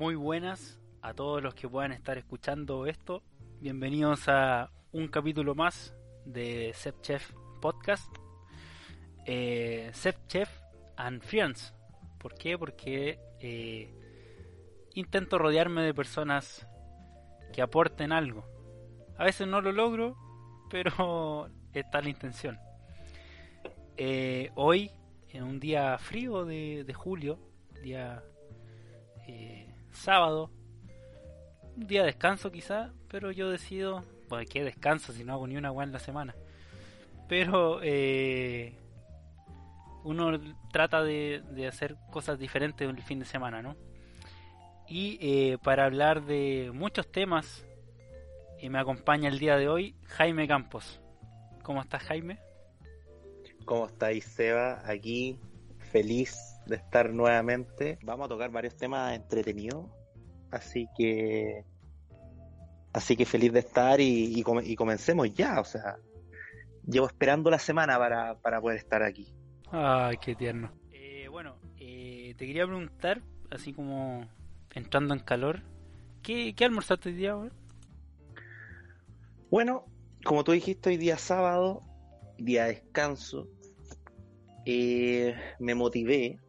Muy buenas a todos los que puedan estar escuchando esto. Bienvenidos a un capítulo más de Sep Chef Podcast. Eh, and Friends. ¿Por qué? Porque eh, intento rodearme de personas que aporten algo. A veces no lo logro, pero está la intención. Eh, hoy, en un día frío de, julio, día eh, sábado, un día de descanso quizá, pero yo decido, pues qué descanso si no hago ni una agua en la semana. Pero eh, uno trata de, hacer cosas diferentes el fin de semana, ¿no? Y eh, para hablar de muchos temas, y me acompaña el día de hoy Jaime Campos. ¿Cómo estás, Jaime? ¿Cómo estáis, Seba? Aquí, feliz de estar nuevamente. Vamos a tocar varios temas entretenidos, así que. Así que feliz de estar y, y, comencemos ya, o sea. Llevo esperando la semana para, para poder estar aquí. Ay, qué tierno. Eh, bueno, eh, te quería preguntar, así como entrando en calor, ¿qué, qué almorzaste hoy día, Bueno, como tú dijiste, hoy día sábado, día de descanso, eh, me motivé,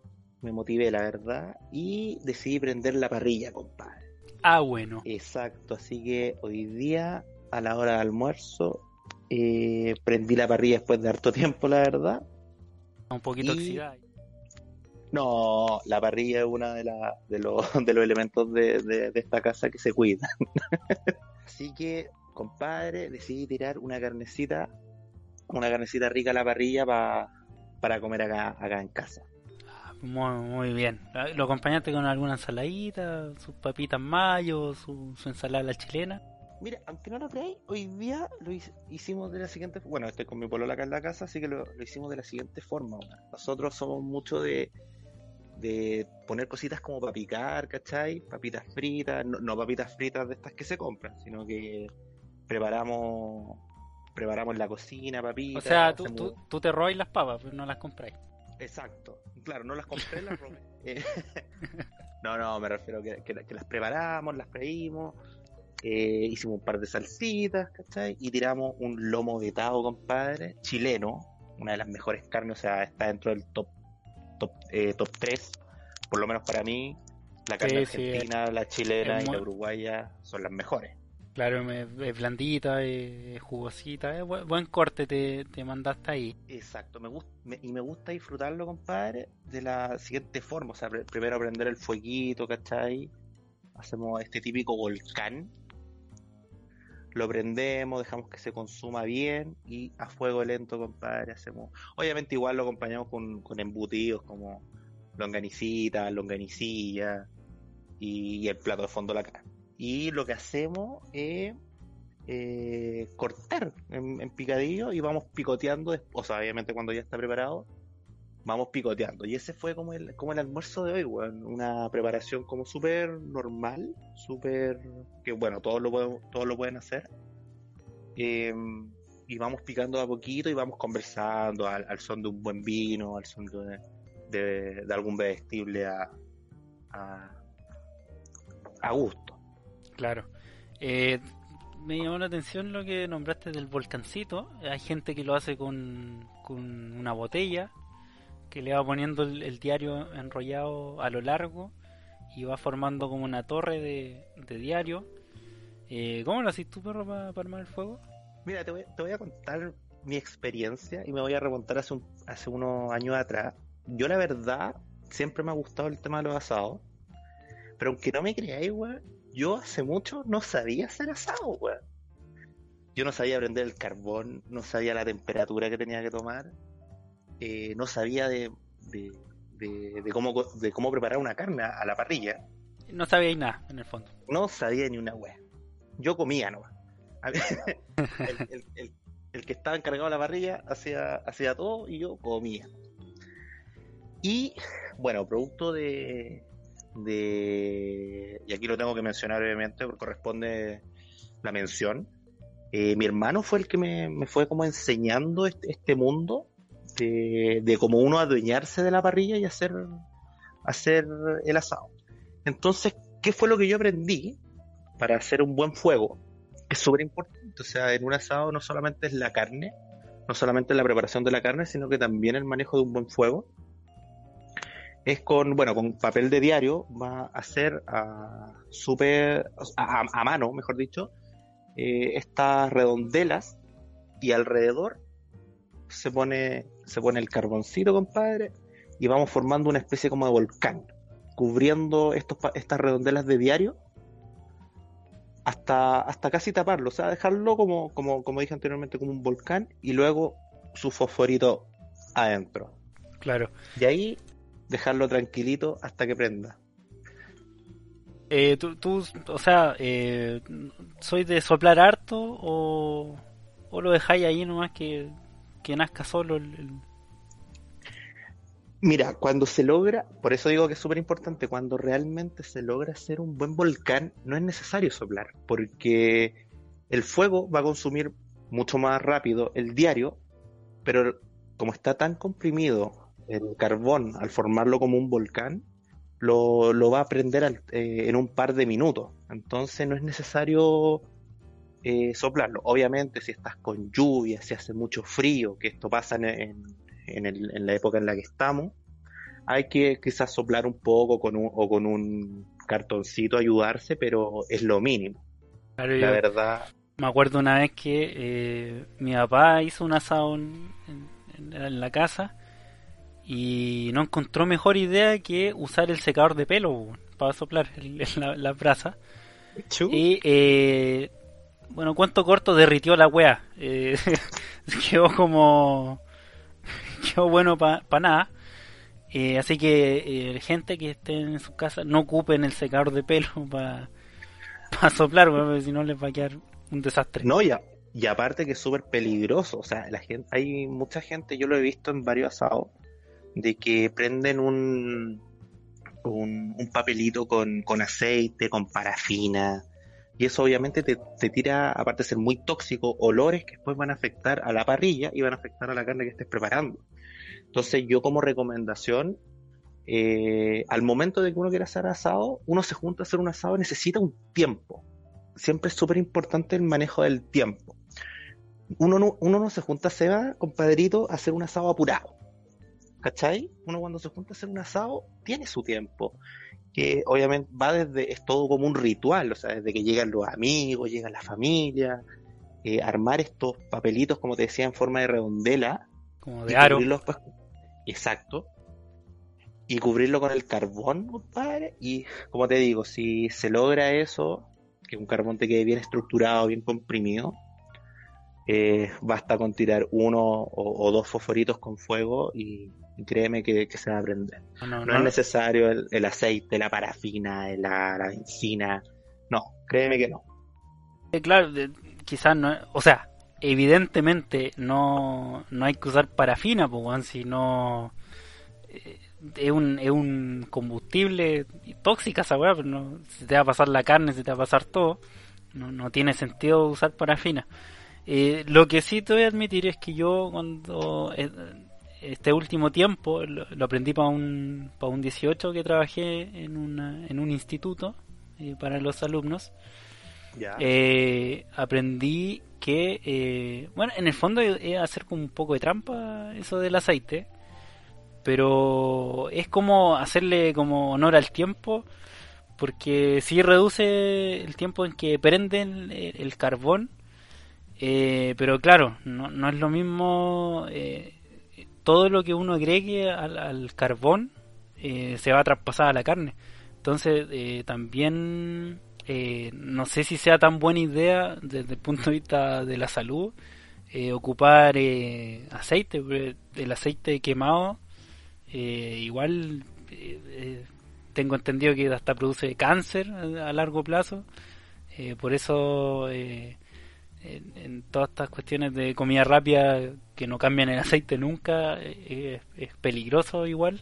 me motivé la verdad, y decidí prender la parrilla, compadre. Ah, bueno. Exacto, así que hoy día, a la hora de almuerzo, prendí la parrilla después de harto tiempo, la verdad, un poquito oxidada. No, la parrilla es uno de, de, los, de los elementos de, esta casa que se cuida. Así que, compadre, decidí tirar una carnecita, una carnecita rica a la parrilla para comer acá, acá en casa. Muy, bien. ¿Lo acompañaste con alguna ensaladita, sus papitas mayo, su, su ensalada la chilena? Mira, aunque no lo creáis, hoy día lo hicimos de la siguiente Bueno, estoy con mi polola acá en la casa, así que lo, hicimos de la siguiente forma. Nosotros somos mucho de, de poner cositas como para picar, ¿cachai? Papitas fritas, no, papitas fritas de estas que se compran, sino que preparamos preparamos la cocina, papitas. O sea, tú, tú, te robáis las papas, pero no las compráis. Exacto, claro, no las compré, las robé. Eh, no, no, me refiero que, que, que las preparamos, las freímos eh, hicimos un par de salsitas, ¿cachai? Y tiramos un lomo vetado, compadre, chileno, una de las mejores carnes, o sea, está dentro del top top, eh, top 3, por lo menos para mí. La carne argentina, la chilena y la uruguaya son las mejores. Claro, es blandita, es jugosita, es buen, corte te, te, mandaste ahí. Exacto, me, gusta y me gusta disfrutarlo, compadre, de la siguiente forma. O sea, primero prender el fueguito, ¿cachai? Hacemos este típico volcán, lo prendemos, dejamos que se consuma bien y a fuego lento, compadre, hacemos. Obviamente igual lo acompañamos con, embutidos como longanicita, longanicilla y, el plato de fondo la carne. Y lo que hacemos es eh, cortar en, picadillo y vamos picoteando, o sea, obviamente cuando ya está preparado, vamos picoteando. Y ese fue como el, como el almuerzo de hoy, Una preparación como súper normal, súper... que bueno, todos lo, pueden, todos lo pueden hacer. Em, y vamos picando a poquito y vamos conversando al, son de un buen vino, al son de, de, algún vestible a, a, gusto. Claro. Eh, me llamó la atención lo que nombraste del volcancito. Hay gente que lo hace con, con una botella que le va poniendo el, diario enrollado a lo largo y va formando como una torre de, diario. Eh, ¿Cómo lo haces tú, perro, para, armar el fuego? Mira, te voy, a contar mi experiencia y me voy a remontar hace, hace unos años atrás. Yo, la verdad, siempre me ha gustado el tema de los asados. Pero aunque no me creáis, weón, yo hace mucho no sabía hacer asado, weón. Yo no sabía prender el carbón, no sabía la temperatura que tenía que tomar. Eh, no sabía de, de, cómo, de cómo preparar una carne a, la parrilla. No sabía nada, en el fondo. No sabía ni una wea. Yo comía no el, que estaba encargado de la parrilla hacía, hacía todo y yo comía. Y bueno, producto de, de. Y aquí lo tengo que mencionar obviamente, porque corresponde la mención. Eh, mi hermano fue el que me, me fue como enseñando este, este mundo de, como uno adueñarse de la parrilla y hacer, hacer el asado. Entonces, ¿qué fue lo que yo aprendí para hacer un buen fuego? Es súper importante, o sea, en un asado no solamente es la carne, no solamente la preparación de la carne, sino que también el manejo de un buen fuego. Es con, bueno, con papel de diario, va a hacer a, super, a, mano, mejor dicho, eh, estas redondelas y alrededor se pone, se pone el carboncito, compadre, y vamos formando una especie como de volcán, cubriendo estos, estas redondelas de diario hasta, hasta casi taparlo, o sea, dejarlo como, como, como dije anteriormente, como un volcán y luego su fosforito adentro. Claro. Y ahí dejarlo tranquilito hasta que prenda. Eh, tú, tú, o sea, eh, ¿soy de soplar harto o, o lo dejáis ahí nomás que, que nazca solo el, Mira, cuando se logra, por eso digo que es súper importante, cuando realmente se logra hacer un buen volcán, no es necesario soplar, porque el fuego va a consumir mucho más rápido el diario, pero como está tan comprimido el carbón al formarlo como un volcán, lo, va a prender eh, en un par de minutos. Entonces no es necesario eh, soplarlo. Obviamente si estás con lluvia, si hace mucho frío, que esto pasa en, en, la época en la que estamos, hay que quizás soplar un poco con un, o con un cartoncito ayudarse, pero es lo mínimo. la verdad. Me acuerdo una vez que eh, mi papá hizo un asado en, la casa y no encontró mejor idea que usar el secador de pelo para soplar la, la brasa. Y eh, bueno, cuánto corto derritió la wea. Eh, quedó como quedó bueno para nada. Eh, así que eh, gente que esté en su casa no ocupen el secador de pelo para soplar, porque si no les va a quedar un desastre. No, ya. Y aparte que es súper peligroso, o sea, la gente, hay mucha gente, yo lo he visto en varios asados, de que prenden un, un, papelito con, con, aceite, con parafina, y eso obviamente te, tira, aparte de ser muy tóxico, olores que después van a afectar a la parrilla y van a afectar a la carne que estés preparando. Entonces yo como recomendación, eh, al momento de que uno quiera hacer asado, uno se junta a hacer un asado, necesita un tiempo. Siempre es súper importante el manejo del tiempo. Uno no, uno no se junta, se compadrito, a hacer un asado apurado. ¿Cachai? Uno cuando se junta a hacer un asado, tiene su tiempo. Que obviamente va desde, es todo como un ritual, o sea, desde que llegan los amigos, llega la familia, eh, armar estos papelitos, como te decía, en forma de redondela. Como de aro. Pues, Exacto. Y cubrirlo con el carbón, compadre. Y como te digo, si se logra eso, que un carbón te quede bien estructurado, bien comprimido, eh, basta con tirar uno o, dos fosforitos con fuego y, créeme que, se va a prender. No, es necesario el, aceite, la parafina, la, la, benzina. No, créeme que no. Eh, claro, quizás no. O sea, evidentemente no, no hay que usar parafina, pues, si no eh, es un, es un combustible tóxica esa weá, pero no, se te va a pasar la carne, se te va a pasar todo. No, no tiene sentido usar parafina. Eh, lo que sí te voy a admitir es que yo cuando eh, este último tiempo lo, aprendí para un, para un 18 que trabajé en, una, en un instituto para los alumnos. aprendí que, eh, bueno, en el fondo es hacer como un poco de trampa eso del aceite, pero es como hacerle como honor al tiempo, porque si reduce el tiempo en que prenden el, carbón, eh, pero claro, no, no, es lo mismo eh, todo lo que uno agregue al, al carbón se va a traspasar a la carne. Entonces también eh, no sé si sea tan buena idea desde el punto de vista de la salud eh, ocupar eh, aceite, el aceite quemado igual tengo entendido que hasta produce cáncer a, largo plazo, por eso en, todas estas cuestiones de comida rápida que no cambian el aceite nunca es peligroso igual,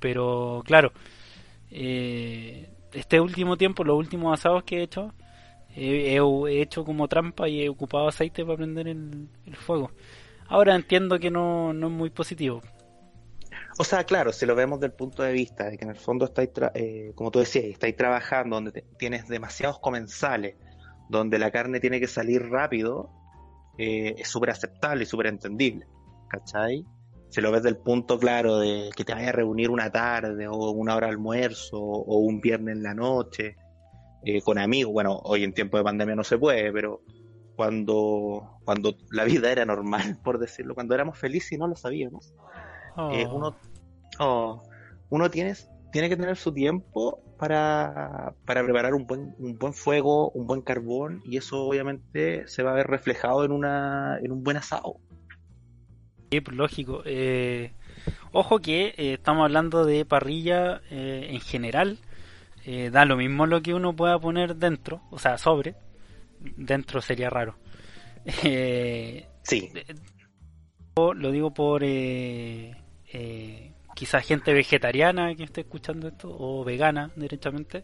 pero claro, eh, este último tiempo, los últimos asados que he hecho, he, hecho como trampa y he ocupado aceite para prender el, fuego. Ahora entiendo que no, no es muy positivo. O sea, claro, si lo vemos del punto de vista de que en el fondo estáis, eh, como tú decías, estáis trabajando donde tienes demasiados comensales, donde la carne tiene que salir rápido, eh, es súper aceptable y súper entendible. ¿Cachai? Si lo ves del punto claro de que te vayas a reunir una tarde o una hora de almuerzo o un viernes en la noche eh, con amigos, bueno, hoy en tiempo de pandemia no se puede, pero cuando, cuando la vida era normal, por decirlo, cuando éramos felices y no lo sabíamos, eh, oh. uno, oh, uno tiene, tiene que tener su tiempo para, para preparar un buen, un buen fuego, un buen carbón, y eso obviamente se va a ver reflejado en, una, en un buen asado. Sí, pues, lógico. Eh, ojo que eh, estamos hablando de parrilla en general. da lo mismo lo que uno pueda poner dentro, o sea, sobre. Dentro sería raro. sí. Lo digo por eh, quizás gente vegetariana que esté escuchando esto, o vegana directamente,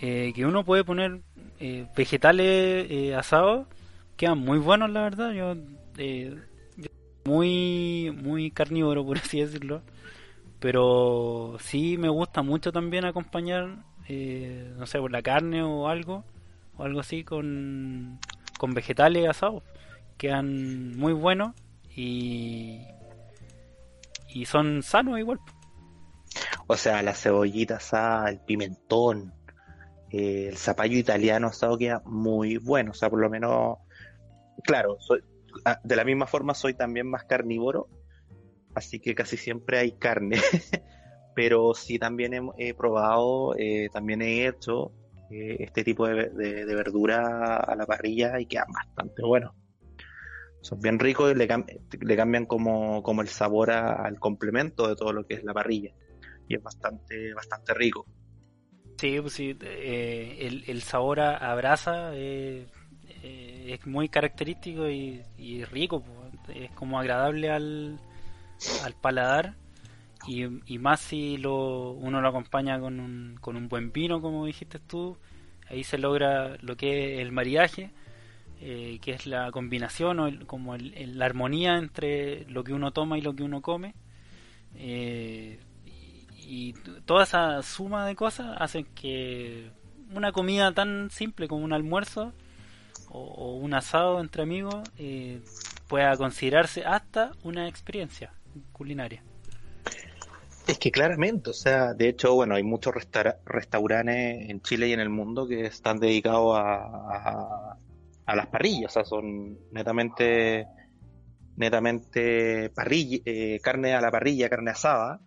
eh, que uno puede poner eh, vegetales eh, asados, quedan muy buenos la verdad, yo muy, muy carnívoro por así decirlo, pero sí me gusta mucho también acompañar, no sé, por la carne o algo, o algo así con, con vegetales asados, quedan muy buenos y y son sanos igual. O sea, la cebollita asada, el pimentón, eh, el zapallo italiano asado queda muy bueno. O sea, por lo menos, claro, soy, ah, de la misma forma soy también más carnívoro, así que casi siempre hay carne. Pero sí también he, probado, eh, también he hecho eh, este tipo de, de, verdura a la parrilla y queda bastante bueno son bien ricos y le, le cambian como, como, el sabor al complemento de todo lo que es la parrilla. Y es bastante, bastante rico. Sí, pues sí, eh, el, el, sabor a, brasa eh, eh, es muy característico y, y rico, pues. es como agradable al, al paladar. Y, y, más si lo, uno lo acompaña con un, con un buen vino, como dijiste tú, ahí se logra lo que es el maridaje eh, que es la combinación o como la armonía entre lo que uno toma y lo que uno come. Eh, y, toda esa suma de cosas hacen que una comida tan simple como un almuerzo o, un asado entre amigos eh, pueda considerarse hasta una experiencia culinaria. Es que claramente, o sea, de hecho, bueno, hay muchos restaurantes en Chile y en el mundo que están dedicados a las parrillas, o sea, son netamente netamente parrilla, eh, carne a la parrilla, carne asada.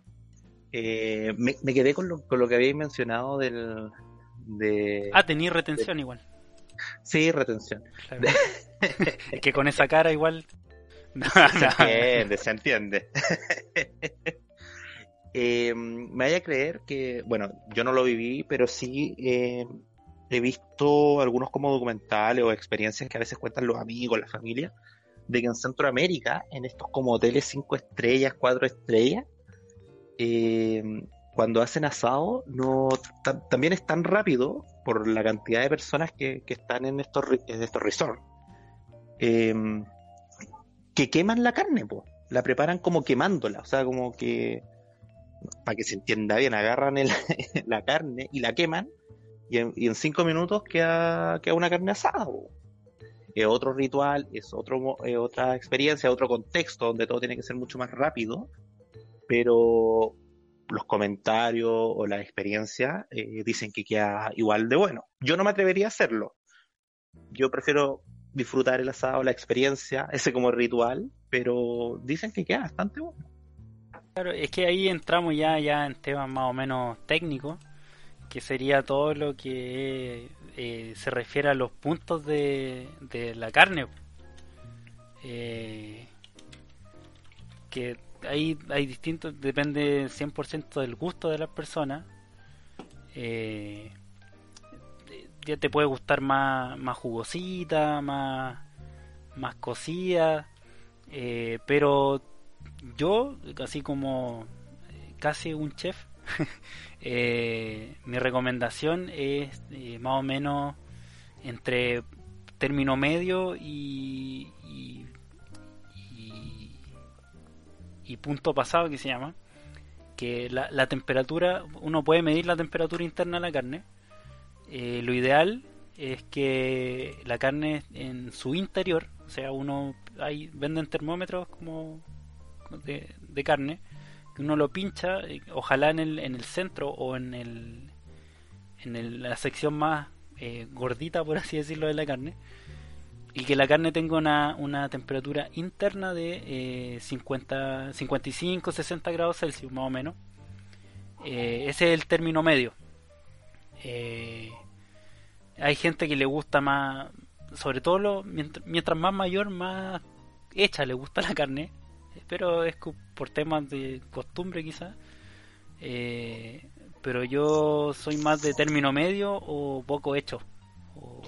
Eh, me, quedé con lo, con lo que habéis mencionado del... De, ah, tenía retención igual. Sí, retención. es que con esa cara igual... se entiende, se entiende. Eh, me vaya a creer que, bueno, yo no lo viví, pero sí he visto algunos como documentales o experiencias que a veces cuentan los amigos, la familia, de que en Centroamérica, en estos como hoteles 5 estrellas, 4 estrellas, eh, cuando hacen asado, no también es tan rápido por la cantidad de personas que, están en estos, en estos resorts, em, que queman la carne, pues la preparan como quemándola, o sea, como que, para que se entienda bien, agarran la carne y la queman y en, cinco minutos queda, queda una carne asada. Es otro ritual, es otro, otra experiencia, otro contexto donde todo tiene que ser mucho más rápido, pero los comentarios o la experiencia eh, dicen que queda igual de bueno. Yo no me atrevería a hacerlo. Yo prefiero disfrutar el asado, la experiencia, ese como ritual, pero dicen que queda bastante bueno. Claro, es que ahí entramos ya, ya en temas más o menos técnicos que sería todo lo que eh, se refiere a los puntos de, la carne. Eh, que hay, hay distintos, depende 100% del gusto de las personas. Eh, ya te puede gustar más, más jugosita, más, más cocida, pero yo, así como casi un chef, Eh, mi recomendación es eh, más o menos entre término medio y, y, punto pasado que se llama que la, la, temperatura, uno puede medir la temperatura interna de la carne. Eh, lo ideal es que la carne en su interior, o sea, uno hay venden termómetros como de, carne, uno lo pincha, eh, ojalá en el, en el centro o en el en la sección más eh, gordita, por así decirlo, de la carne, y que la carne tenga una, una temperatura interna de eh, 50, 55, 60 grados Celsius, más o menos. Eh, ese es el término medio. Hay gente que le gusta más, sobre todo lo, mientras, mientras, más mayor, más hecha le gusta la carne, pero es por temas de costumbre quizás. Eh, pero yo soy más de término medio o poco hecho. O,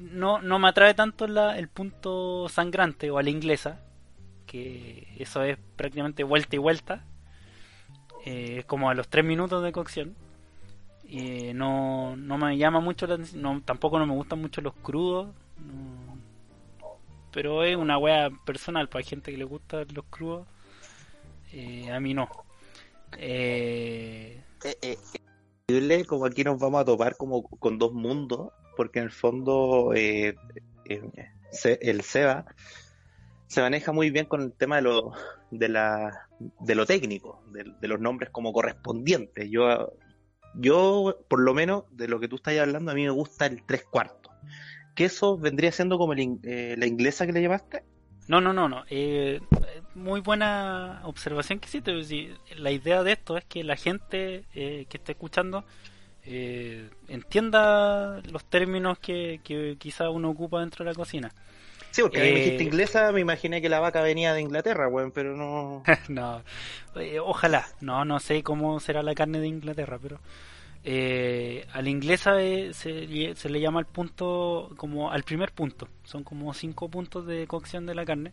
no, no me atrae tanto la, el punto sangrante o a la inglesa, que eso es prácticamente vuelta y vuelta, eh, como a los 3 minutos de cocción. Eh, no, no me llama mucho la atención, no, tampoco no me gustan mucho los crudos, no, pero es una wea personal, para gente que le gusta los crudos, eh, a mí no. Eh, eh, eh, como aquí nos vamos a topar como con dos mundos, porque en el fondo eh, el SEBA se maneja muy bien con el tema de lo, de la, de lo técnico, de, de los nombres como correspondientes. Yo, yo, por lo menos, de lo que tú estás hablando, a mí me gusta el tres cuartos. Que eso vendría siendo como el, eh, la inglesa que le llamaste. No, no, no, no. Eh, muy buena observación que hiciste. La idea de esto es que la gente eh, que esté escuchando eh, entienda los términos que, que quizá uno ocupa dentro de la cocina. Sí, porque me dijiste inglesa, me imaginé que la vaca venía de Inglaterra, bueno, pero no. no, ojalá. No, no sé cómo será la carne de Inglaterra, pero. Eh, a la inglesa eh, se, se, le llama al punto como al primer punto. Son como cinco puntos de cocción de la carne.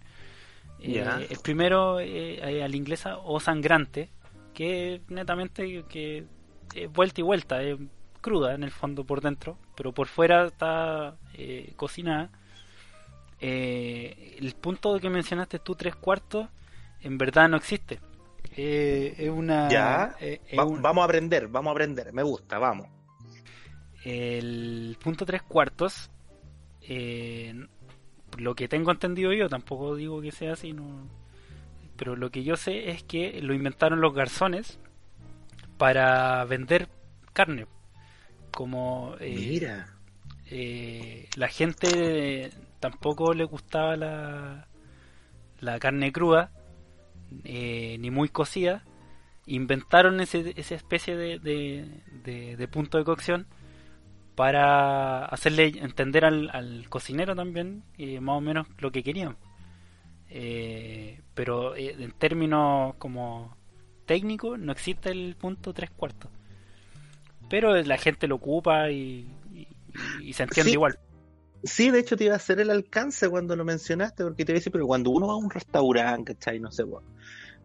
Yeah. eh, el primero a la inglesa o sangrante que netamente que vuelta y vuelta es cruda en el fondo por dentro pero por fuera está cocinada. El punto que mencionaste tú tres cuartos en verdad no existe eh, es una. Ya. Eh, Va, un... Vamos a aprender, vamos a aprender. Me gusta, vamos. El punto tres cuartos. Eh, lo que tengo entendido yo, tampoco digo que sea así, no. Pero lo que yo sé es que lo inventaron los garzones para vender carne. Como. Mira. la gente tampoco le gustaba la, la carne cruda eh, ni muy cocida, inventaron ese, esa especie de, de, de, de, punto de cocción para hacerle entender al, al cocinero también eh, más o menos lo que querían. Eh, pero eh, en términos como técnicos no existe el punto tres cuartos. Pero la gente lo ocupa y, y, y se entiende sí. igual. Sí, de hecho te iba a hacer el alcance cuando lo mencionaste, porque te iba a decir, pero cuando uno va a un restaurante, ¿cachai? No sé, bueno,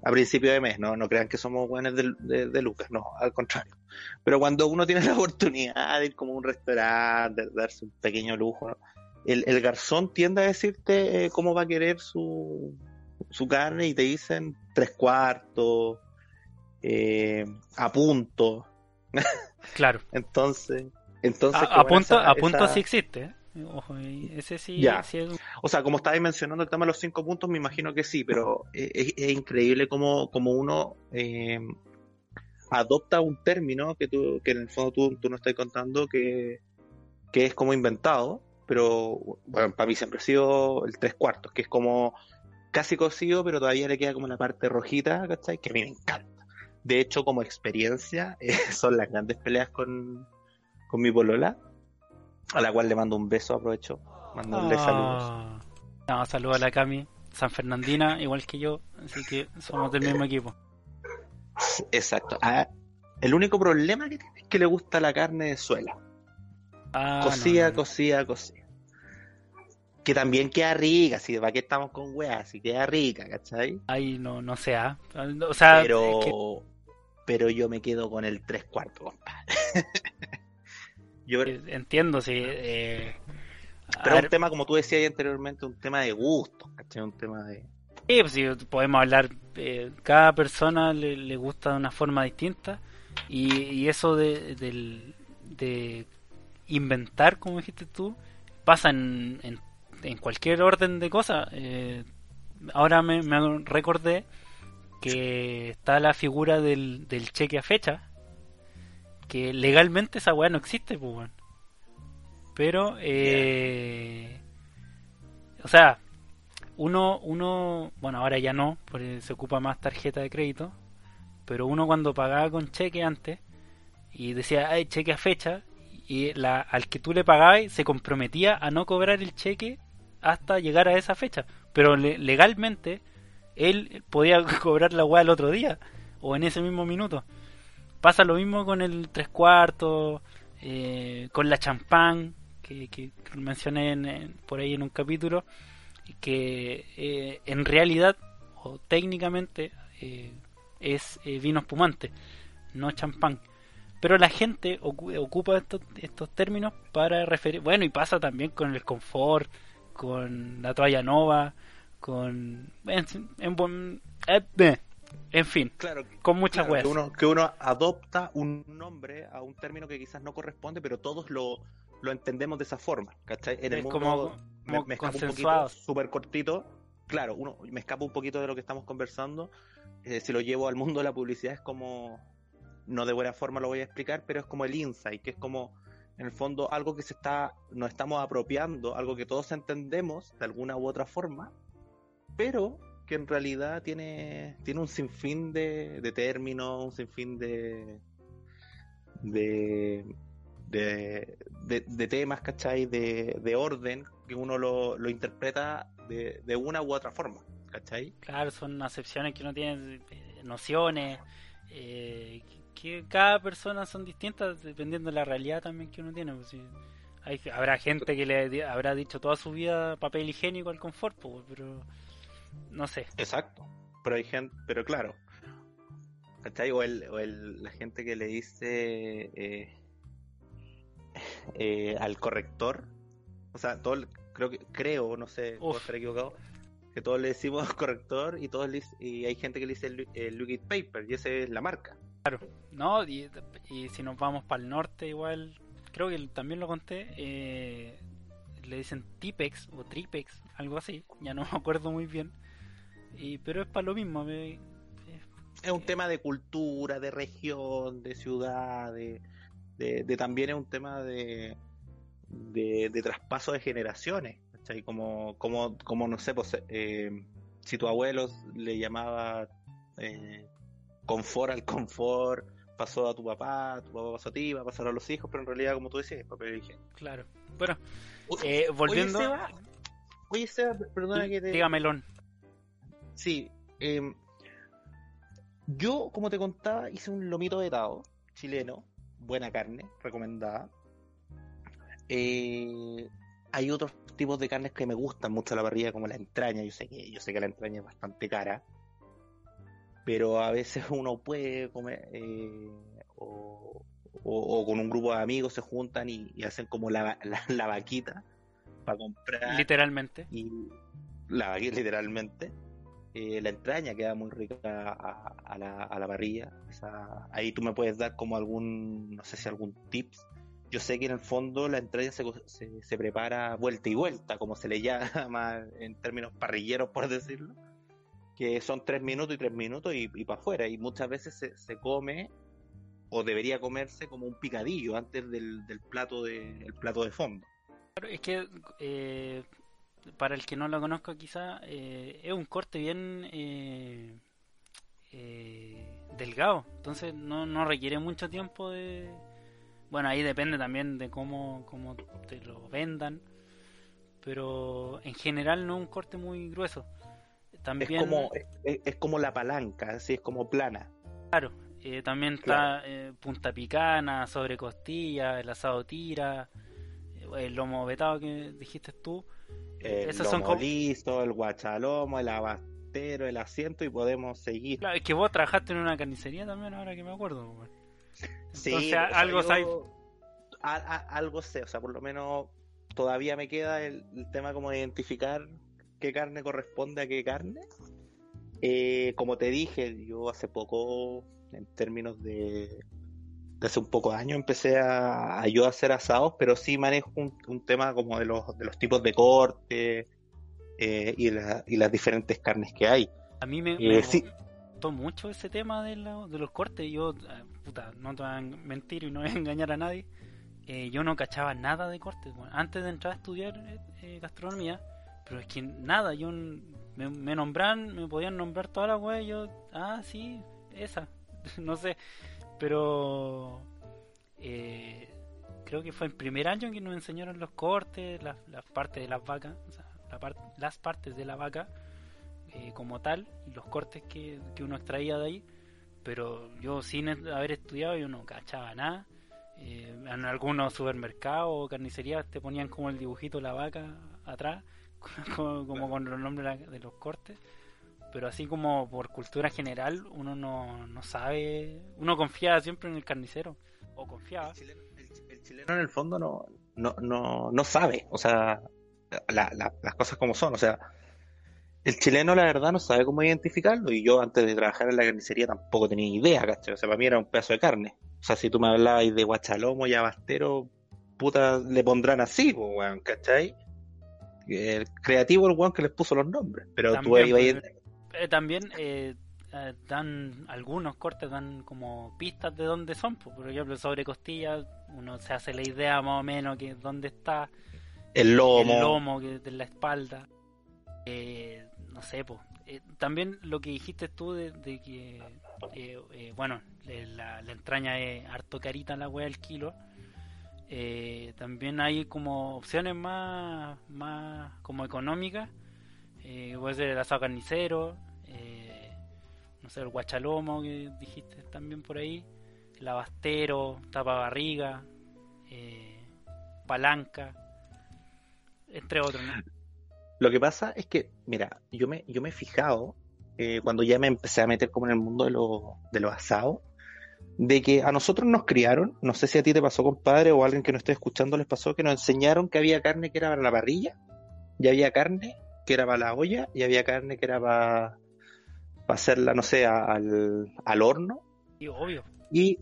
a principio de mes, no, no crean que somos buenos de, de, de, Lucas, no, al contrario. Pero cuando uno tiene la oportunidad de ir como a un restaurante, de darse un pequeño lujo, ¿no? el, el, garzón tiende a decirte eh, cómo va a querer su, su carne y te dicen tres cuartos, eh, a punto. Claro. entonces, entonces a, punto, esa, a punto esa... sí existe. ¿eh? Ojo, ese sí, ya. sí es... O sea, como estabais mencionando el tema de los cinco puntos, me imagino que sí, pero es, es increíble como, como uno eh, adopta un término que tú, que en el fondo tú, tú no estás contando que, que es como inventado, pero bueno, para mí siempre ha sido el tres cuartos, que es como casi cocido, pero todavía le queda como la parte rojita, ¿cachai? Que a mí me encanta. De hecho, como experiencia, eh, son las grandes peleas con, con mi polola a la cual le mando un beso, aprovecho, mandarle oh. saludos. No, saludos a la Cami, San Fernandina, igual que yo, así que somos del mismo equipo. Exacto. Ah, el único problema que tiene es que le gusta la carne de suela. Ah, cocida, no, no. cocida, cocida. Que también queda rica, si para qué estamos con weas, si queda rica, ¿cachai? Ay, no, no sé, ¿ah? o sea, pero, que... pero yo me quedo con el tres cuartos, compadre. Yo entiendo, sí. Eh, pero es un tema, como tú decías anteriormente, un tema de gusto, ¿cachai? Un tema de. Sí, pues sí, podemos hablar, eh, cada persona le, le gusta de una forma distinta y, y eso de, del- de inventar, como dijiste tú, pasa en, en, en cualquier orden de cosas. Eh, ahora me, me recordé que está la figura del, del cheque a fecha, que legalmente esa weá no existe, pues. Pero, eh, o sea, uno, uno, bueno, ahora ya no, porque se ocupa más tarjeta de crédito, pero uno cuando pagaba con cheque antes y decía, ay, cheque a fecha, y la, al que tú le pagabas se comprometía a no cobrar el cheque hasta llegar a esa fecha, pero le- legalmente él podía cobrar la weá el otro día o en ese mismo minuto. Pasa lo mismo con el tres cuartos, eh, con la champán, que, mencioné en- por ahí en un capítulo, que eh, en realidad o técnicamente eh, es vino espumante, no champán. Pero la gente ocu- ocupa estos, estos términos para referir, bueno, y pasa también con el confort, con la toalla nova, con... En, en en fin, Claro, con muchas claro, que, uno, que uno adopta un nombre a un término que quizás no corresponde, pero todos lo, lo entendemos de esa forma, ¿cachai? En el Es mundo como- me, escapo un poquito, súper cortito, claro, uno me escapo un poquito de lo que estamos conversando, eh, si lo llevo al mundo de la publicidad es como, no de buena forma lo voy a explicar, pero es como el insight, que es como, en el fondo, algo que se está, nos estamos apropiando, algo que todos entendemos de alguna u otra forma, pero que en realidad tiene, tiene un sinfín de, de términos, un sinfín de, de, de, de- temas, ¿cachai? De, de orden, que uno lo, lo interpreta de, de una u otra forma, ¿cachai? Claro, son acepciones que uno tiene, eh, nociones, eh, que cada persona son distintas dependiendo de la realidad también que uno tiene. pues, sí. Habrá gente que le habrá dicho toda su vida papel higiénico al confort, pues, pero no sé. Exacto. Pero hay gente, pero claro, ¿cachai? O, el, o el- la gente que le dice eh, eh, al corrector, o sea, todo el- creo que creo, no sé, puedo estar equivocado, que todos le decimos corrector y todos le y hay gente que le dice el, el liquid paper y esa es la marca. No, y, y si nos vamos para el norte igual, creo que también lo conté, eh, le dicen Tipex o Tripex, algo así, ya no me acuerdo muy bien. Y, pero es para lo mismo, me- Es un tema de cultura, de región, de ciudad, de, de- de también es un tema de, de, de traspaso de generaciones. ¿cachai? Como, como, como no sé, pues, eh, si tu abuelo le llamaba eh, confort al confort, pasó a tu papá, tu papá pasó a ti, va a pasar a los hijos, pero en realidad, como tú decías, es papel claro. Bueno, eh, volviendo... Oye, Seba, oye, Seba, perdona que te... Dígamelón. Sí, em, yo, como te contaba, hice un lomito vetado chileno, buena carne, recomendada. Eh, hay otros tipos de carnes que me gustan mucho a la parrilla, como la entraña. Yo sé que, yo sé que la entraña es bastante cara, pero a veces uno puede comer eh, o, o- o con un grupo de amigos se juntan y, y hacen como la, la, la vaquita para comprar Literalmente. y la vaquita literalmente. Eh, la entraña queda muy rica a, a la, a la parrilla. Ahí tú me puedes dar como algún, no sé si algún tips. Yo sé que en el fondo la entraña se, se, se prepara vuelta y vuelta, como se le llama en términos parrilleros, por decirlo. Que son tres minutos y tres minutos y, para afuera. Y muchas veces se, se come o debería comerse como un picadillo antes del, del plato de, el plato de fondo. Es que eh, para el que no lo conozca quizá eh, es un corte bien eh, eh, delgado, entonces no, no requiere mucho tiempo de... Bueno, ahí depende también de cómo, cómo te lo vendan, pero en general no es un corte muy grueso. También, Es como, es, es como la palanca, así es como plana. claro, eh, también está eh, punta picana, sobre costilla, el asado tira, el lomo vetado que dijiste tú. El Esos son lomo como- listo, el guachalomo, el abastero, el asiento y podemos seguir. Claro, es que vos trabajaste en una carnicería también, ahora que me acuerdo. Sí, Entonces, pero, o sea, algo yo- a- a- algo sé, o sea, por lo menos todavía me queda el, el tema como de identificar qué carne corresponde a qué carne. Eh, como te dije, yo hace poco, en términos de, de hace un poco de años, empecé a, a yo a hacer asados, pero sí manejo un, un tema como de los, de los tipos de corte eh, y, la- y las diferentes carnes que hay. A mí me, Eh, me sí. gustó mucho ese tema de, la- de los cortes. Yo, eh, puta, no te voy a mentir y no voy a engañar a nadie. Eh, yo no cachaba nada de cortes. bueno, antes de entrar a estudiar eh, gastronomía, pero es que nada, yo me, me nombraban, me podían nombrar toda la wea yo, ah, sí, esa, no sé, pero eh, creo que fue el primer año que nos enseñaron los cortes, las, las partes de las vacas, o sea, la las partes de la vaca eh, como tal y los cortes que, que uno extraía de ahí, pero yo sin haber estudiado yo no cachaba nada. Eh, en algunos supermercados o carnicerías te ponían como el dibujito de la vaca atrás, como, como con los nombres de los cortes. Pero así como por cultura general uno no, no sabe, uno confía siempre en el carnicero, o confiaba. El chileno, el- el chileno en el fondo no, no, no, no sabe, o sea, la- la- las cosas como son, o sea, el chileno la verdad no sabe cómo identificarlo y yo antes de trabajar en la carnicería tampoco tenía idea, ¿cachai? O sea, para mí era un pedazo de carne. O sea, si tú me hablabas de guachalomo y abastero, puta, le pondrán así, weón, ¿cachai? El creativo el weón que les puso los nombres, pero tú También, ibas a pues, Eh, también eh, eh, dan algunos cortes dan como pistas de dónde son pues, por ejemplo sobre costillas uno se hace la idea más o menos que dónde está. El lomo, el lomo. que de la espalda. Eh, no sé pues. Eh, también lo que dijiste tú de, de que bueno la, la entraña es harto carita la wea del kilo. Eh, también hay como opciones más más como económicas. Eh, puede ser el asado carnicero, eh, no sé, el guachalomo que dijiste también por ahí, el abastero, tapa barriga, eh, palanca, entre otros. ¿no? Lo que pasa es que, mira, yo me, yo me he fijado, eh, cuando ya me empecé a meter como en el mundo de, los los asados, de que a nosotros nos criaron, no sé si a ti te pasó, compadre, o a alguien que nos esté escuchando les pasó, que nos enseñaron que había carne que era para la parrilla, y había carne que era para la olla, y había carne que era para hacerla, no sé, a- al, al horno, Y obvio, y,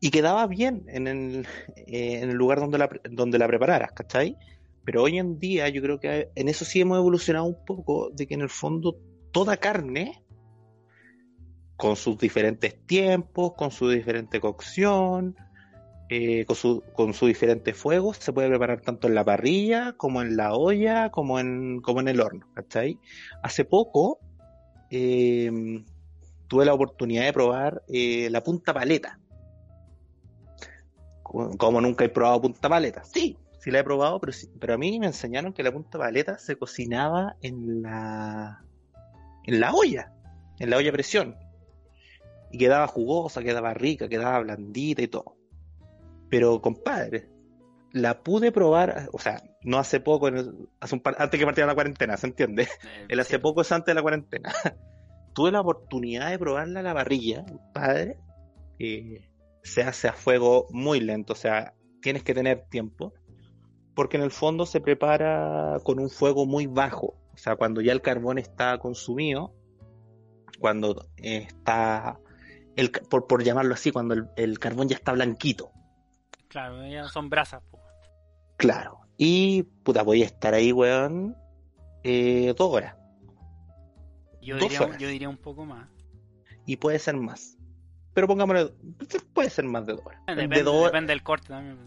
y quedaba bien en el, eh, en el lugar donde la, donde la prepararas, ¿cachai? Pero hoy en día yo creo que en eso sí hemos evolucionado un poco, de que en el fondo toda carne, con sus diferentes tiempos, con su diferente cocción, eh, con, su, con su diferente fuego, se puede preparar tanto en la parrilla, como en la olla, como en, como en el horno, ¿cachai? Hace poco eh, tuve la oportunidad de probar eh, la punta paleta. Co- Como nunca he probado punta paleta. Sí, sí la he probado, pero, pero a mí me enseñaron que la punta paleta se cocinaba en la, en la olla, en la olla presión. Y quedaba jugosa, quedaba rica, quedaba blandita y todo. Pero, compadre, la pude probar, o sea, no hace poco, hace un par- antes que partiera la cuarentena, ¿se entiende? eh, El hace sí, poco es antes de la cuarentena. Tuve la oportunidad de probarla a la parrilla, padre. eh, se hace a fuego muy lento, o sea, tienes que tener tiempo, porque en el fondo se prepara con un fuego muy bajo. O sea, cuando ya el carbón está consumido, cuando está, el, por, por llamarlo así, cuando el, el carbón ya está blanquito. claro, ya son brasas. po. Claro. Y, puta, voy a estar ahí, weón, eh, dos horas. Yo Dos diría, horas. yo diría un poco más. y puede ser más. Pero pongámosle, puede ser más de dos horas. Depende, de dos, depende del corte también.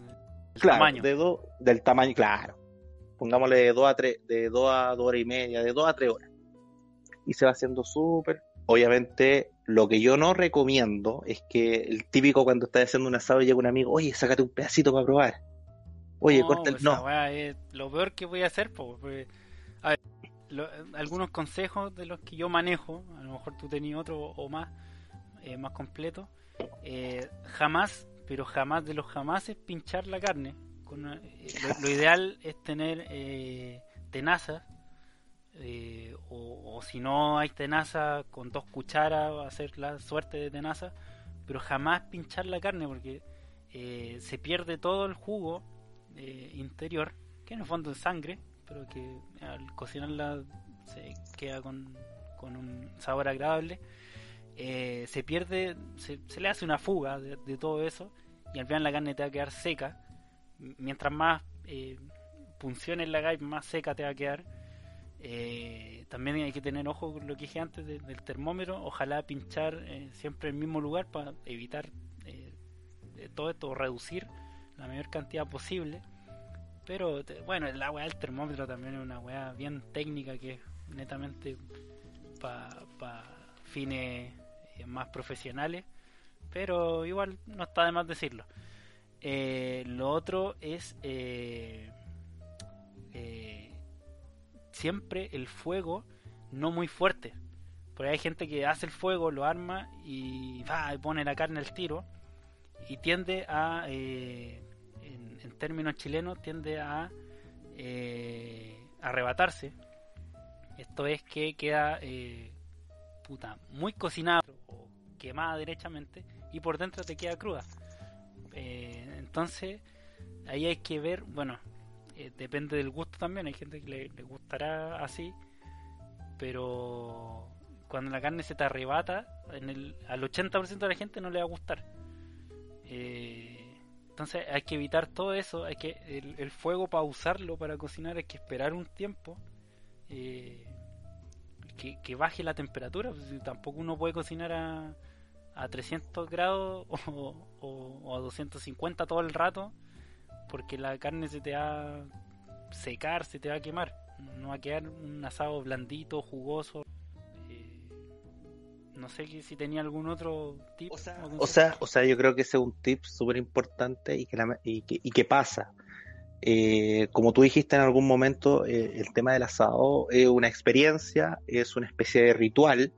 El claro, tamaño. de dos, del tamaño, claro. Pongámosle de dos a tres, de dos a dos horas y media, de dos a tres horas. Y se va haciendo súper. Obviamente, lo que yo no recomiendo es que el típico cuando estás haciendo un asado llega un amigo, oye, sácate un pedacito para probar. Oye, no, corta el. No, weá es lo peor que voy a hacer. po, porque, a ver, lo- algunos consejos de los que yo manejo, a lo mejor tú tenías otro o más, eh, más completo. eh, jamás, pero jamás de los jamás es pinchar la carne. Con una- eh, lo, lo ideal es tener tenazas. eh, o, o si no hay tenaza con dos cucharas hacer la suerte de tenaza pero jamás pinchar la carne porque eh, se pierde todo el jugo eh, interior, que en el fondo es sangre, pero que al cocinarla se queda con, con un sabor agradable, eh, se pierde, se, le hace una fuga de, todo eso y al final la carne te va a quedar seca. Mientras más eh, punciones la hagáis, más seca te va a quedar. También hay que tener ojo con lo que dije antes del termómetro. Ojalá pinchar siempre en el mismo lugar para evitar todo esto reducir la mayor cantidad posible. Pero bueno, la weá del termómetro también es una weá bien técnica que es netamente para fines eh, más profesionales. Pero igual no está de más decirlo. Eh, lo otro es eh, siempre el fuego no muy fuerte. Porque hay gente que hace el fuego, lo arma y va y pone la carne al tiro y tiende a en términos chilenos, tiende a eh, arrebatarse. Esto es que queda eh, puta, muy cocinada o quemada derechamente y por dentro te queda cruda. Eh, entonces, ahí hay que ver, bueno, depende del gusto también. Hay gente que le, gustará así, pero cuando la carne se te arrebata, en el, al 80% de la gente no le va a gustar. Eh, entonces hay que evitar todo eso, hay que el, fuego para usarlo para cocinar hay que esperar un tiempo eh, que, baje la temperatura, pues, tampoco uno puede cocinar a, a 300 grados o, a 250 todo el rato porque la carne se te va a secar, se te va a quemar, no va a quedar un asado blandito, jugoso no sé si tenía algún otro tip. O sea, o sea, yo creo que ese es un tip súper importante y que, y, que, y que pasa. Eh, como tú dijiste en algún momento, eh, el tema del asado es una experiencia, es una especie de ritual.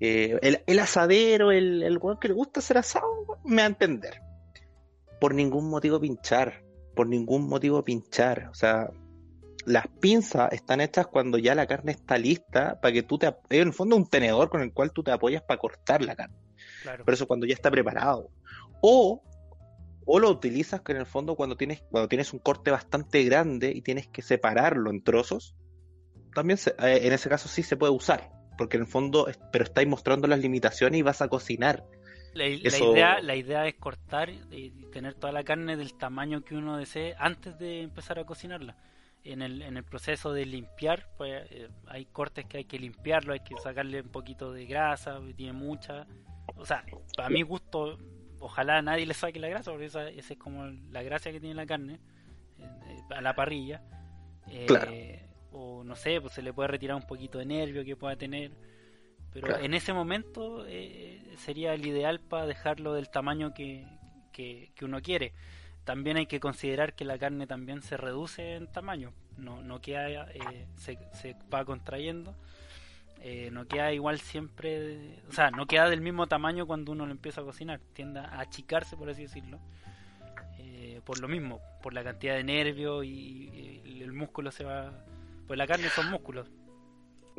Eh, el, asadero, el, el que le gusta hacer asado, me va a entender. Por ningún motivo pinchar, por ningún motivo pinchar. O sea, las pinzas están hechas cuando ya la carne está lista para que tú te... En el fondo un tenedor con el cual tú te apoyas para cortar la carne. Claro. Por eso cuando ya está preparado. O, o lo utilizas que en el fondo cuando tienes, cuando tienes un corte bastante grande y tienes que separarlo en trozos. También eh, en ese caso sí se puede usar. Porque en el fondo, pero estáis mostrando las limitaciones y vas a cocinar. La, idea, la idea es cortar y tener toda la carne del tamaño que uno desee antes de empezar a cocinarla en el, en el proceso de limpiar, pues eh, hay cortes que hay que limpiarlo, hay que sacarle un poquito de grasa, tiene mucha. O sea, para mi gusto, ojalá nadie le saque la grasa, porque esa, es como la gracia que tiene la carne eh, a la parrilla. Eh, o no sé, pues se le puede retirar un poquito de nervio que pueda tener. Pero en ese momento sería el ideal para dejarlo del tamaño que, que uno quiere también hay que considerar que la carne también se reduce en tamaño, no, no queda, eh, se, se, va contrayendo, eh, no queda igual siempre, o sea, no queda del mismo tamaño cuando uno lo empieza a cocinar, tiende a achicarse, por así decirlo, eh, por lo mismo, por la cantidad de nervios y, el músculo se va, pues la carne son músculos.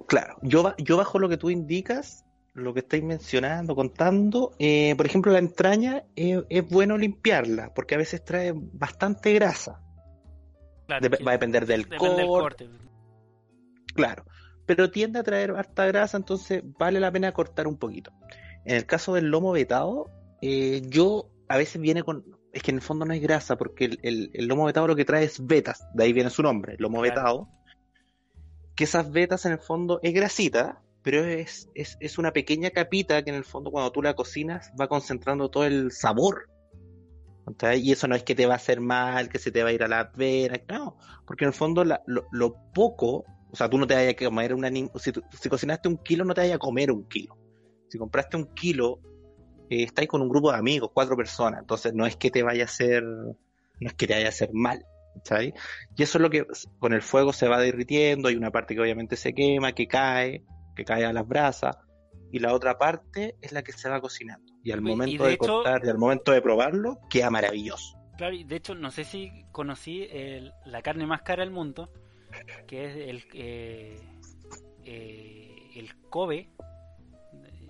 Claro, yo, yo bajo lo que tú indicas, lo que estáis mencionando, contando, eh, por ejemplo, la entraña eh, es bueno limpiarla, porque a veces trae bastante grasa. va a depender del corte. Claro, pero tiende a traer harta grasa, entonces vale la pena cortar un poquito. En el caso del lomo vetado, eh, yo a veces viene con. Es que en el fondo no hay grasa, porque el, lomo vetado lo que trae es vetas, de ahí viene su nombre, lomo vetado. Que esas vetas en el fondo es grasita, pero es, es, una pequeña capita que en el fondo cuando tú la cocinas va concentrando todo el sabor. Y eso no es que te va a hacer mal, que se te va a ir a la vena, no, porque en el fondo lo, poco, o sea, tú no te vayas a comer una, si, si cocinaste un kilo, no te vayas a comer un kilo. Si compraste un kilo, eh, estáis con un grupo de amigos, cuatro personas, entonces no es que te vaya a hacer, no es que te vaya a hacer mal. Y eso es lo que con el fuego se va derritiendo, hay una parte que obviamente se quema, que cae, que cae a las brasas, y la otra parte es la que se va cocinando. Y al momento de, cortar y al momento de probarlo, queda maravilloso. Claro, y de hecho, no sé si conocí la carne más cara del mundo, que es el, eh, eh, el Kobe.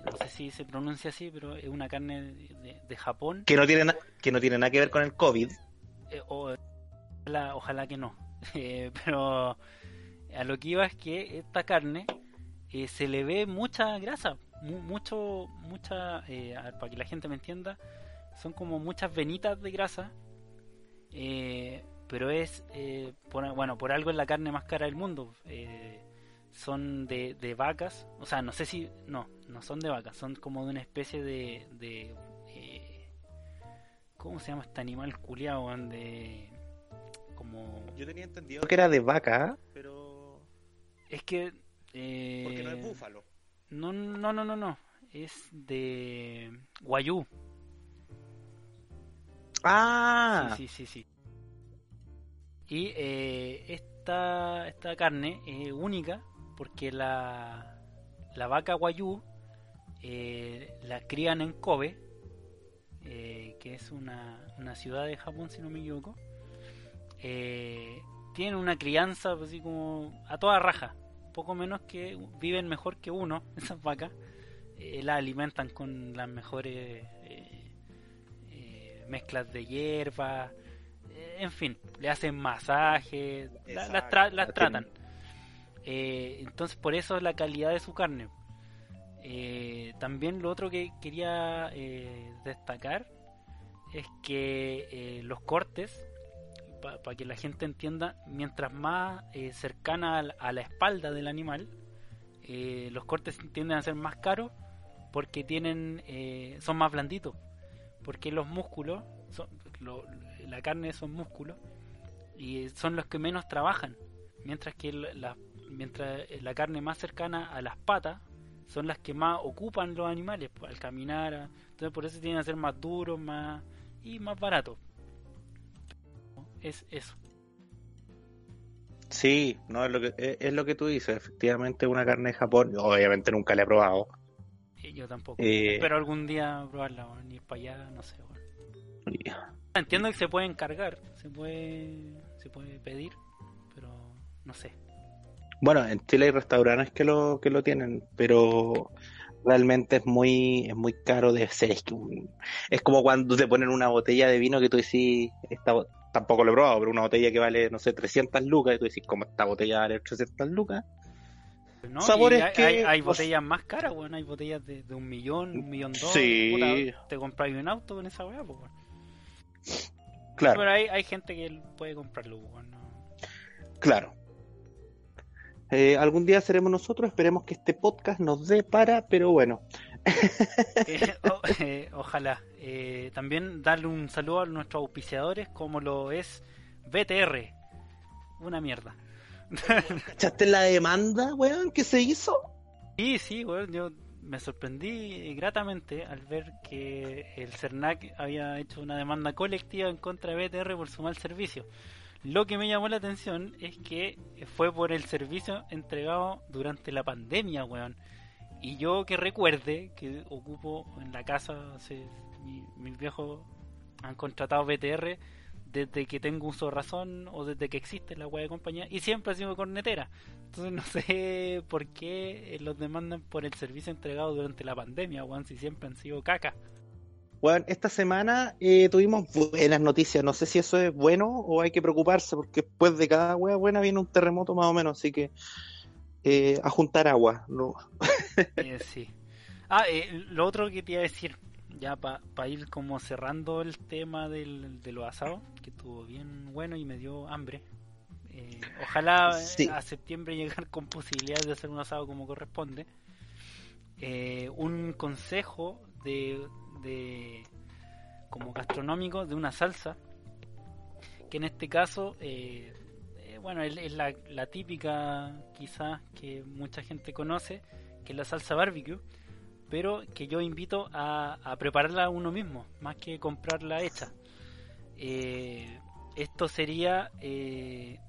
No sé si se pronuncia así, pero es una carne de, Japón. Que no, tiene que no tiene nada que ver con el COVID. Eh, ojalá, que no. pero a lo que iba es que esta carne eh, se le ve mucha grasa, mucho, mucha, eh, para que la gente me entienda, son como muchas venitas de grasa, eh, pero es, por, bueno, por algo es la carne más cara del mundo. son de, de, vacas, o sea, no sé si, no, no son de vacas, son como de una especie de, de ¿cómo se llama este animal culiado? De, como... Yo tenía entendido que era de vaca, pero... Es que porque no es eh, búfalo. No, no, no, no, no. Es de Guayú. Ah. Sí, sí, sí, sí. Y eh, esta, esta carne es única porque la, la vaca Guayú eh, la crían en Kobe, que es una, una, ciudad de Japón, si no me equivoco. tienen una crianza así como a toda raja poco menos que viven mejor que uno, esas vacas, eh, las alimentan con las mejores eh, eh, mezclas de hierba, en fin, le hacen masajes, las, tratan. entonces por eso es la calidad de su carne. también lo otro que quería destacar es que los cortes para que la gente entienda, mientras más eh, cercana a la, espalda del animal, eh, los cortes tienden a ser más caros porque tienen eh, son más blanditos. Porque los músculos, son, la carne son músculos y son los que menos trabajan. Mientras que la, mientras la carne más cercana a las patas son las que más ocupan los animales pues, al caminar. Entonces por eso tienen a ser más duros más y más baratos es eso. Sí, no es lo que es, lo que tú dices, efectivamente una carne de Japón, obviamente nunca la he probado. yo tampoco. Eh, pero algún día probarla, ni para allá, no sé. Entiendo que se puede encargar, se puede se puede pedir, pero no sé. Bueno, en Chile hay restaurantes que lo que lo tienen, pero realmente es muy es muy caro de. Es, es como cuando te ponen una botella de vino que tú decís, esta, tampoco lo he probado, pero una botella que vale, no sé, 300 lucas, y tú decís, ¿cómo esta botella vale 300 lucas? No, Sabores hay, que, hay, botellas más caras, bueno, hay botellas de, un millón, un millón dos. Sí. te compras un auto con esa weá, pues, Claro. Pero hay, hay gente que puede comprarlo, bueno. Claro. Eh, algún día seremos nosotros, esperemos que este podcast nos dé para, pero bueno. Eh, eh, ojalá. también darle un saludo a nuestros auspiciadores, como lo es BTR. Una mierda. ¿Echaste la demanda, weón, que se hizo? Sí, sí, weón, yo me sorprendí gratamente al ver que el CERNAC había hecho una demanda colectiva en contra de BTR por su mal servicio. Lo que me llamó la atención es que fue por el servicio entregado durante la pandemia, weón. Y yo que recuerde que ocupo en la casa, mis viejos han contratado BTR desde que tengo uso de razón o desde que existe la web de compañía y siempre ha sido cornetera. Entonces no sé por qué los demandan por el servicio entregado durante la pandemia, weón, si siempre han sido caca. Bueno, esta semana eh, tuvimos buenas noticias. No sé si eso es bueno o hay que preocuparse, porque después de cada wea buena viene un terremoto más o menos. Así que eh, a juntar agua. No. Eh, sí. Ah, lo otro que te iba a decir, ya para ir como cerrando el tema del, de los asados, que estuvo bien bueno y me dio hambre. ojalá a septiembre llegar con posibilidades de hacer un asado como corresponde. un consejo de de como gastronómico de una salsa que en este caso eh, eh, bueno es, la, típica quizás que mucha gente conoce que es la salsa barbecue pero que yo invito a, prepararla uno mismo más que comprarla hecha. Eh, esto sería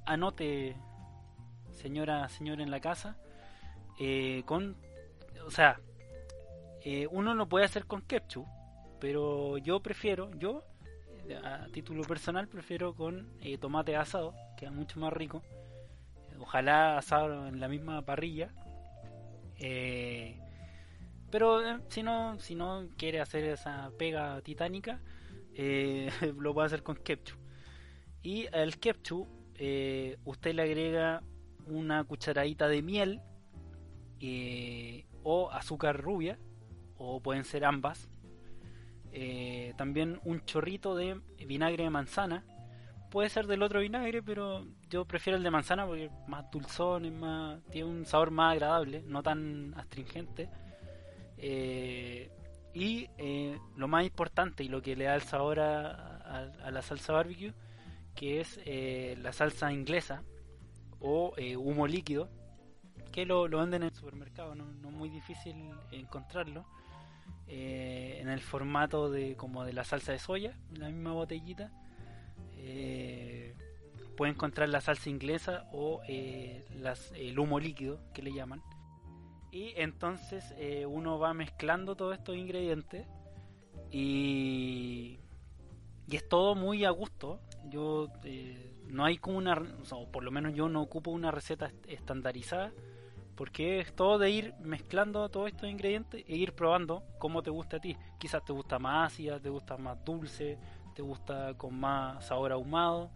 anote señora señora en la casa con o sea uno lo puede hacer con ketchup pero yo prefiero, yo a título personal prefiero con eh, tomate asado, queda mucho más rico. Ojalá asado en la misma parrilla. Eh, pero eh, si no, si no quiere hacer esa pega titánica, lo puede hacer con ketchup. Y al ketchup usted le agrega una cucharadita de miel o azúcar rubia, o pueden ser ambas. Eh, también un chorrito de vinagre de manzana. Puede ser del otro vinagre, pero yo prefiero el de manzana porque es más dulzón, es más, tiene un sabor más agradable, no tan astringente. Eh, y eh, lo más importante y lo que le da el sabor a, a- la salsa barbecue, que es la salsa inglesa o humo líquido, que lo, lo venden en el supermercado, no, no es muy difícil encontrarlo. Eh, en el formato de como de la salsa de soya, en la misma botellita. Eh, puede encontrar la salsa inglesa o eh, el humo líquido que le llaman. Y entonces uno va mezclando todos estos ingredientes y, y es todo muy a gusto. Yo no hay como una, o por lo menos yo no ocupo una receta est- estandarizada porque es todo de ir mezclando todos estos ingredientes e ir probando cómo te gusta a ti. Quizás te gusta más ácida, te gusta más dulce, te gusta con más sabor ahumado,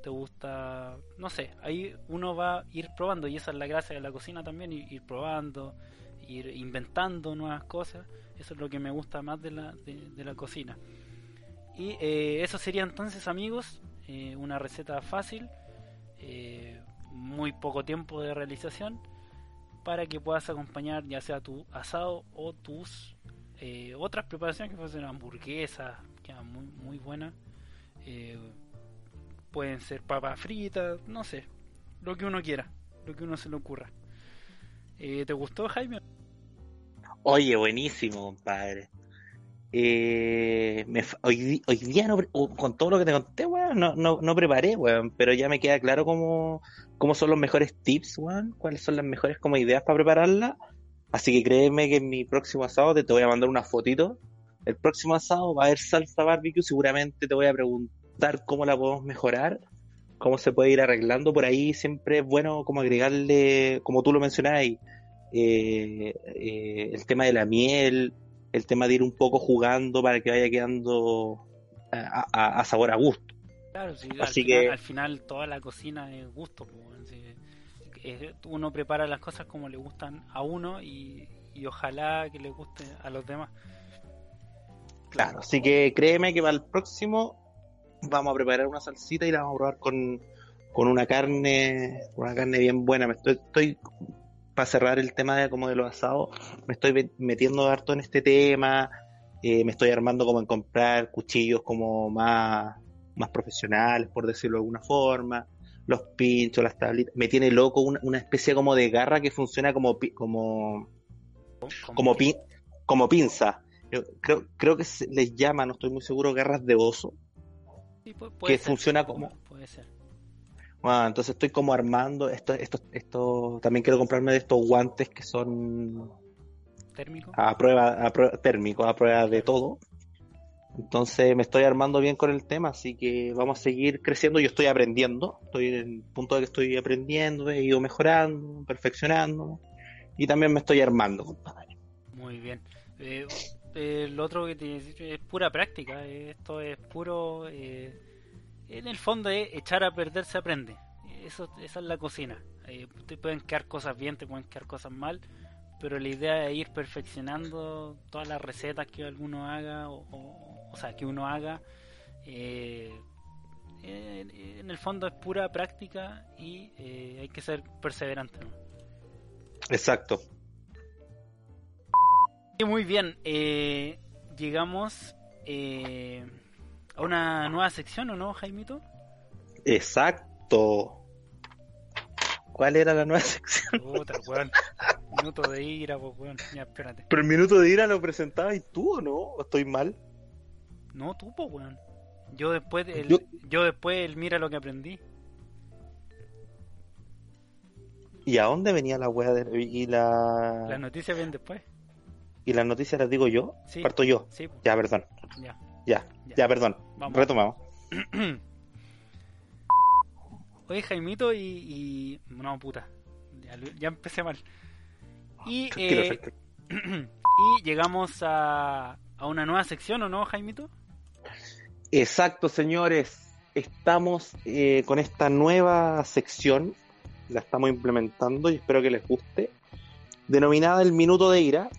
te gusta, no sé, ahí uno va a ir probando y esa es la gracia de la cocina también, ir, probando, ir inventando nuevas cosas. Eso es lo que me gusta más de la, de, de la cocina. Y eh, eso sería entonces, amigos, eh, una receta fácil, eh, muy poco tiempo de realización, para que puedas acompañar ya sea tu asado o tus eh, otras preparaciones que fuesen hamburguesas, quedan muy, muy buenas. Eh, pueden ser papas fritas, no sé, lo que uno quiera, lo que uno se le ocurra. Eh, ¿Te gustó, Jaime? Oye, buenísimo, compadre. Eh, me hoy, hoy día, no, pre- o- con todo lo que te conté, weón, no, no, no preparé, weón, pero ya me queda claro cómo, cómo son los mejores tips, weón, cuáles son las mejores como ideas para prepararla. Así que créeme que en mi próximo asado te, voy a mandar una fotito. El próximo asado va a haber salsa barbecue, seguramente te voy a preguntar cómo la podemos mejorar, cómo se puede ir arreglando por ahí. Siempre es bueno como agregarle, como tú lo mencionabas, eh, eh, el tema de la miel, el tema de ir un poco jugando para que vaya quedando a- a sabor a gusto. Claro, sí, al, Así final, que- al final toda la cocina es gusto. pues. Es- uno prepara las cosas como le gustan a uno y, y ojalá que le guste a los demás. Claro, así que créeme que para el próximo vamos a preparar una salsita y la vamos a probar con, con una carne, una carne bien buena. Me estoy, estoy para cerrar el tema de como de los asados, me estoy metiendo harto en este tema, eh, me estoy armando como en comprar cuchillos como más, más profesionales, por decirlo de alguna forma, los pinchos, las tablitas, me tiene loco una, una especie como de garra que funciona como, como, como, pin- como pinza. Yo creo, creo que se les llama, no estoy muy seguro, garras de oso. Sí, pu- puede que ser, funciona como- Puede ser. Bueno, entonces estoy como armando esto, esto, esto, también quiero comprarme de estos guantes que son Térmico. a prueba, a prueba térmicos, a prueba de todo. Entonces me estoy armando bien con el tema, así que vamos a seguir creciendo. Yo estoy aprendiendo, estoy en el punto de que estoy aprendiendo, he ido mejorando, perfeccionando y también me estoy armando, compadre. Muy bien. Eh, eh, lo otro que te es pura práctica. eh, Esto es puro. eh, en el fondo es echar a perder se aprende. Eso, esa es la cocina. Eh, te pueden quedar cosas bien, te pueden quedar cosas mal. Pero la idea es ir perfeccionando todas las recetas que alguno haga, o- o sea, que uno haga. eh, en, en el fondo es pura práctica y eh, hay que ser perseverante. ¿no? Exacto. Y Muy bien, eh, llegamos eh, a una nueva sección, ¿o no, Jaimito? Exacto. ¿Cuál era la nueva sección? Puta, weón. Minuto de ira, pues, weón. Ya, espérate. Pero el minuto de ira lo presentabas tú o no? ¿O estoy mal? No, tú, pues, weón. Yo después, el, Yo- yo... después, el mira lo que aprendí. ¿Y a dónde venía la wea de, y la Las noticias ven después. y las noticias las digo yo? Sí. Parto yo. Sí, Ya, perdón. ya. Ya, Ya. ya, perdón. Vamos. Retomamos. Oye, Jaimito y, y- No, puta. Ya, ya empecé mal. Y, eh, y llegamos a, a una nueva sección, ¿o no, Jaimito? Exacto, señores. Estamos eh, con esta nueva sección. La estamos implementando y espero que les guste. denominada el minuto de ira,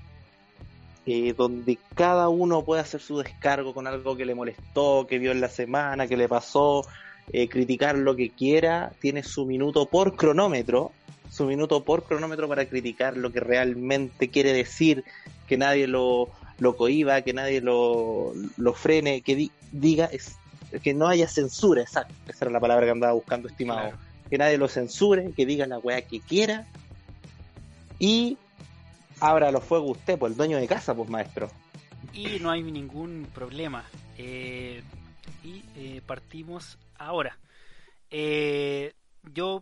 eh, donde cada uno puede hacer su descargo con algo que le molestó, que vio en la semana, que le pasó, eh, criticar lo que quiera, tiene su minuto por cronómetro, su minuto por cronómetro para criticar lo que realmente quiere decir, que nadie lo, lo cohiba, que nadie lo, lo frene, que diga es, que no haya censura, exacto, esa era la palabra que andaba buscando, estimado. Que nadie lo censure, que diga la weá que quiera y abra los fuegos usted, pues el dueño de casa, pues maestro. Y no hay ningún problema. Eh, y eh, partimos ahora. Eh, yo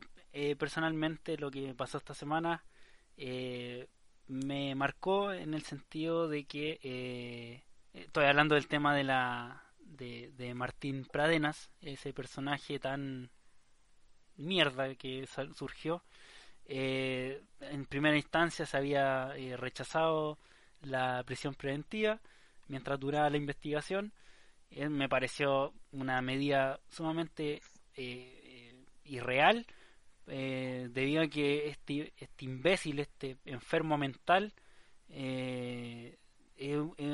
personalmente lo que pasó esta semana me marcó en el sentido de que estoy hablando del tema de la de, Martín Pradenas, ese personaje tan mierda que surgió. Eh, en primera instancia se había eh, rechazado la prisión preventiva mientras duraba la investigación. Eh, me pareció una medida sumamente irreal debido a que este, este imbécil, este enfermo mental, era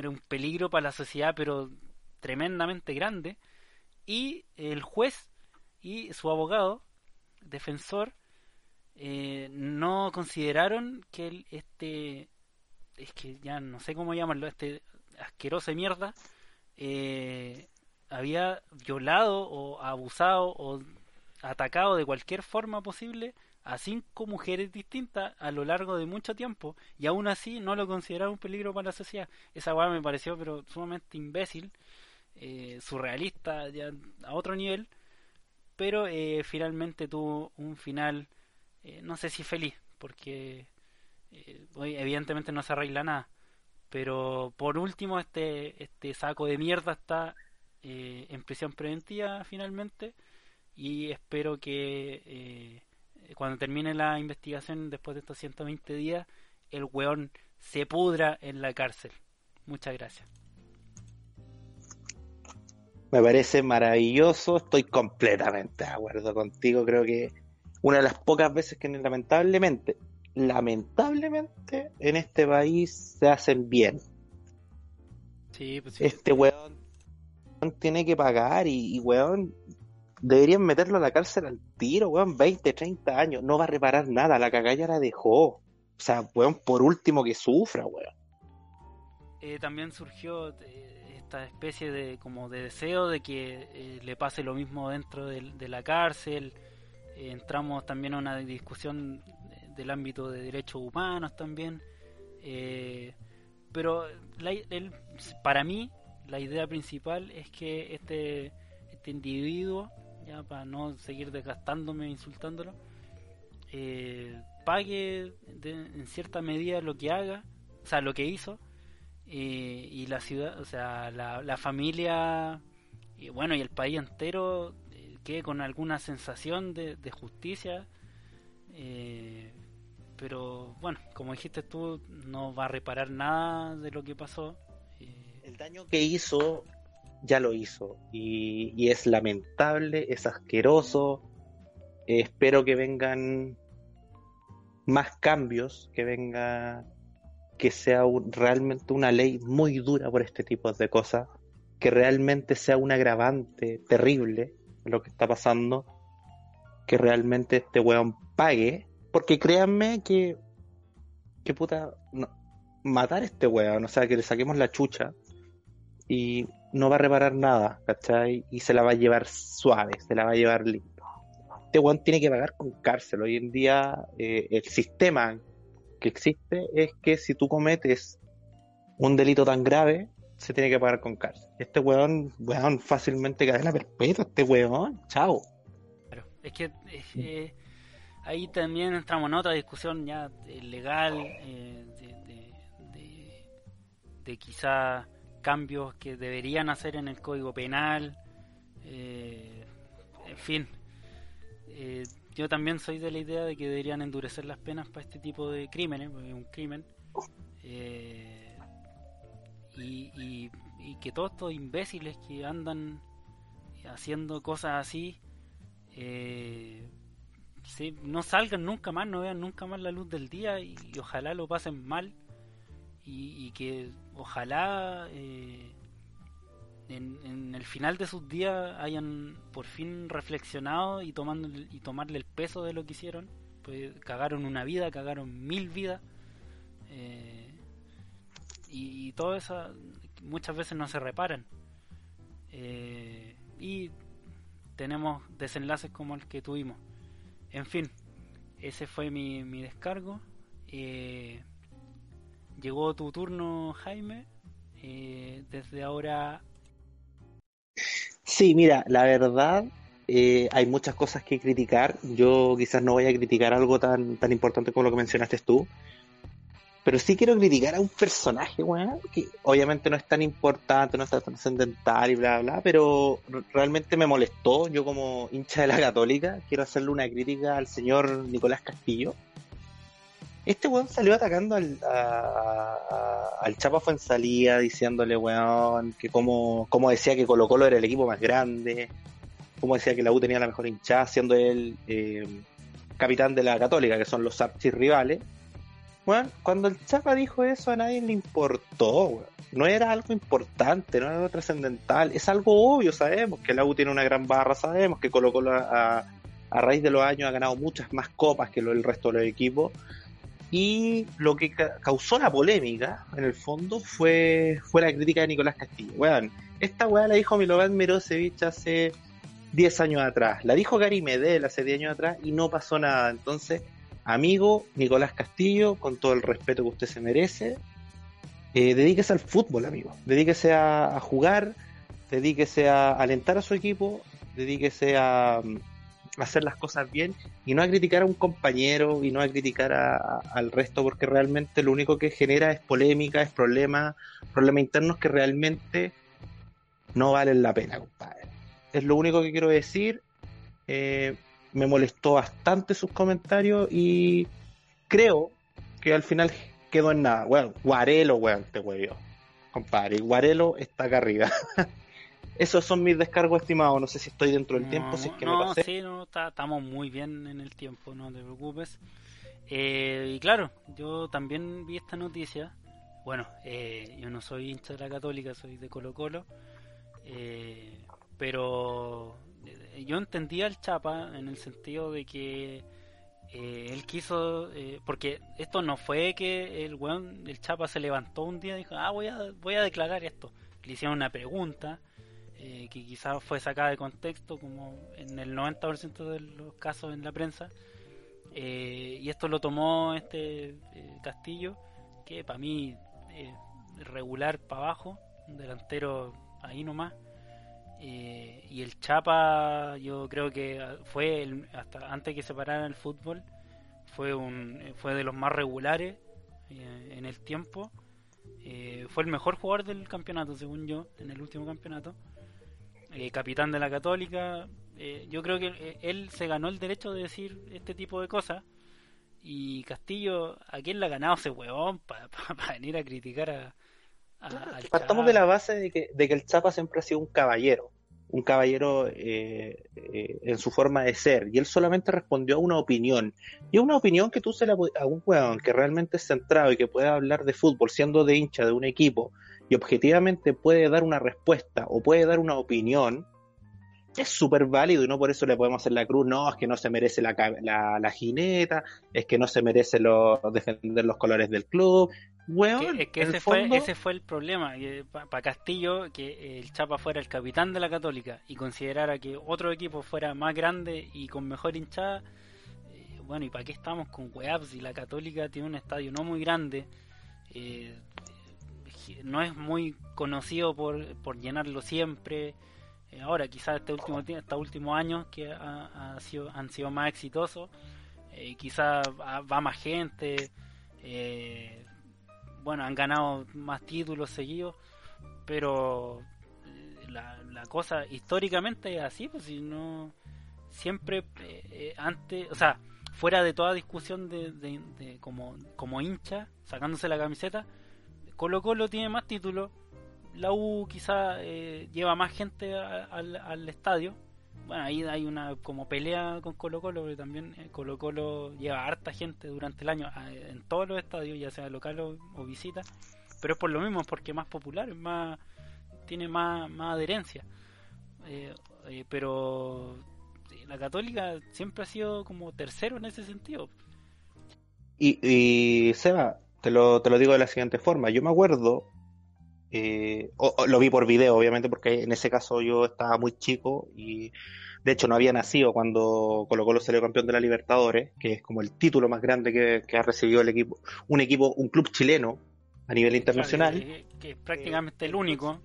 un peligro para la sociedad, pero tremendamente grande. Y el juez y su abogado defensor eh, no consideraron que este es que ya no sé cómo llamarlo este asqueroso de mierda eh, había violado o abusado o atacado de cualquier forma posible a cinco mujeres distintas a lo largo de mucho tiempo y aún así no lo consideraron un peligro para la sociedad. Esa weá me pareció pero sumamente imbécil eh, surrealista ya a otro nivel, pero eh, finalmente tuvo un final, eh, no sé si feliz, porque hoy evidentemente no se arregla nada, pero por último este, este saco de mierda está en prisión preventiva finalmente y espero que cuando termine la investigación después de estos 120 días el weón se pudra en la cárcel. Muchas gracias. Me parece maravilloso, estoy completamente de acuerdo contigo. Creo que una de las pocas veces que lamentablemente, lamentablemente en este país se hacen bien. Sí, pues Este weón tiene que pagar y, y, weón deberían meterlo a la cárcel al tiro, weón, 20, 30 años, no va a reparar nada, la cagalla la dejó. O sea, weón, por último que sufra, weón. Eh, también surgió eh, esta especie de como de deseo de que eh, le pase lo mismo dentro de, la cárcel. Entramos también a una discusión del ámbito de derechos humanos también. Pero para mí la idea principal es que este, este individuo, ya para no seguir desgastándome insultándolo, pague en cierta medida lo que haga, o sea, lo que hizo, y la ciudad, o sea, la, familia y bueno, y el país entero eh, quede con alguna sensación de, justicia. Eh, pero bueno, como dijiste tú, no va a reparar nada de lo que pasó. Eh, el daño que hizo, ya lo hizo. Y, es lamentable, es asqueroso. espero que vengan más cambios, que venga que sea realmente una ley muy dura por este tipo de cosas, que realmente sea un agravante terrible lo que está pasando, que realmente este weón pague, porque créanme que, que puta, matar a este weón, o sea, que le saquemos la chucha y no va a reparar nada, ¿cachai? Y se la va a llevar suave, se la va a llevar lindo. Este weón tiene que pagar con cárcel. Hoy en día eh, el sistema que existe es que si tú cometes un delito tan grave, se tiene que pagar con cárcel. Este weón, weón, fácilmente cadena perpetua, este weón, chao. Claro, es que eh, ahí también entramos en otra discusión ya eh, legal, eh, de, de, quizá cambios que deberían hacer en el Código Penal, en fin. Eh, yo también soy de la idea de que deberían endurecer las penas para este tipo de crímenes, porque es un crimen. Eh, y, que todos estos imbéciles que andan haciendo cosas así eh, no salgan nunca más, no vean nunca más la luz del día y, ojalá lo pasen mal y, que ojalá eh, en, el final de sus días hayan por fin reflexionado y, tomando, y tomarle el peso de lo que hicieron. Pues cagaron una vida, cagaron mil vidas. Eh, y, todo eso muchas veces no se reparan. Eh, y tenemos desenlaces como el que tuvimos. En fin, ese fue mi, mi descargo. Llegó tu turno, Jaime. desde ahora Sí, mira, la verdad, eh, hay muchas cosas que criticar. Yo quizás no voy a criticar algo tan, tan importante como lo que mencionaste tú. Pero sí quiero criticar a un personaje, weón, que obviamente no es tan importante, no es tan trascendental y bla, bla, pero realmente me molestó. Yo como hincha de la católica quiero hacerle una crítica al señor Nicolás Castillo este weón salió atacando al, a, al Chapa Fuensalía, diciéndole, weón, que como, como decía que Colo Colo era el equipo más grande, como decía que la U tenía la mejor hinchada, siendo él eh, capitán de la Católica, que son los rivales. Bueno, cuando el Chapa dijo eso a nadie le importó, weón. No era algo importante, no era algo trascendental, es algo obvio, sabemos que la U tiene una gran barra, sabemos que Colo Colo a, a raíz de los años ha ganado muchas más copas que el resto de los equipos y lo que causó la polémica, en el fondo, fue, fue la crítica de Nicolás Castillo. Weón, esta weá la dijo Milovan Mirosevich hace 10 años atrás. La dijo Gary Medel hace 10 años atrás y no pasó nada. Entonces, amigo Nicolás Castillo, con todo el respeto que usted se merece, eh, dedíquese al fútbol, amigo. Dedíquese a jugar, dedíquese a alentar a su equipo, dedíquese a, hacer las cosas bien y no a criticar a un compañero y no a criticar al resto porque realmente lo único que genera es polémica, es problema, problemas internos que realmente no valen la pena, compadre. Es lo único que quiero decir. Eh, me molestó bastante sus comentarios y creo que al final quedó en nada. Bueno, Guarelo, weón, te huevió. Compadre, Guarelo está acá arriba. Esos son mis descargos estimados. No sé si estoy dentro del tiempo, si es que no, me pasé. sí, no, estamos muy bien en el tiempo, no te preocupes. Eh, y claro, yo también vi esta noticia. Bueno, eh, yo no soy hincha de la Católica, soy de Colo Colo. Eh, pero yo entendía al Chapa en el sentido de que él quiso, porque esto no fue que el weón, el Chapa se levantó un día y dijo, ah, voy a, voy a declarar esto. Le hicieron una pregunta eh, que quizás fue sacada de contexto, como en el 90% de los casos en la prensa. Eh, y esto lo tomó este eh, Castillo, que para mí regular para abajo, un delantero ahí nomás. y el Chapa, yo creo que fue el, hasta antes que se parara el fútbol, fue un fue de los más regulares en el tiempo. fue el mejor jugador del campeonato, según yo, en el último campeonato. Eh, capitán de la Católica. Eh, yo creo que eh, él se ganó el derecho de decir este tipo de cosas. Y Castillo, ¿a quién le ha ganado ese huevón para venir a criticar a, Partamos de la base de que, de que el Chapa siempre ha sido un caballero, un caballero en su forma de ser, y él solamente respondió a una opinión, y una opinión que tú se la a un huevón que realmente es centrado y que puede hablar de fútbol siendo de hincha de un equipo, y objetivamente puede dar una respuesta o puede dar una opinión, es súper válido y no por eso le podemos hacer la cruz, no, es que no se merece la, la, jineta, es que no se merece lo, defender los colores del club. Bueno, es que ese, fue, ese fue el problema, para Castillo, que el Chapa fuera el capitán de la Católica y considerara que otro equipo fuera más grande y con mejor hinchada, eh, bueno, ¿y para qué estamos con weabs si la Católica tiene un estadio no muy grande? Eh, no es muy conocido por, por llenarlo siempre. Eh, ahora, quizás este último estos últimos años que ha, sido, han sido más exitosos, eh, quizás va más gente, eh, bueno, han ganado más títulos seguidos, pero la, cosa históricamente es así, pues si no, siempre antes, o sea, fuera de toda discusión de, de, como, como hincha, sacándose la camiseta, Colo Colo tiene más títulos, la U quizá eh, lleva más gente al, estadio, bueno, ahí hay una como pelea con Colo Colo, pero también eh, Colo Colo lleva harta gente durante el año en todos los estadios, ya sea local o, visita, pero es por lo mismo, porque es más popular, es más tiene más, adherencia. Eh, pero la católica siempre ha sido como tercero en ese sentido. Y, y Seba, te lo, te lo digo de la siguiente forma, yo me acuerdo eh, lo vi por video, obviamente, porque en ese caso yo estaba muy chico y de hecho no había nacido cuando Colo Colo salió campeón de la Libertadores, que es como el título más grande que, ha recibido el equipo, un equipo, un club chileno a nivel internacional. que, es prácticamente el único.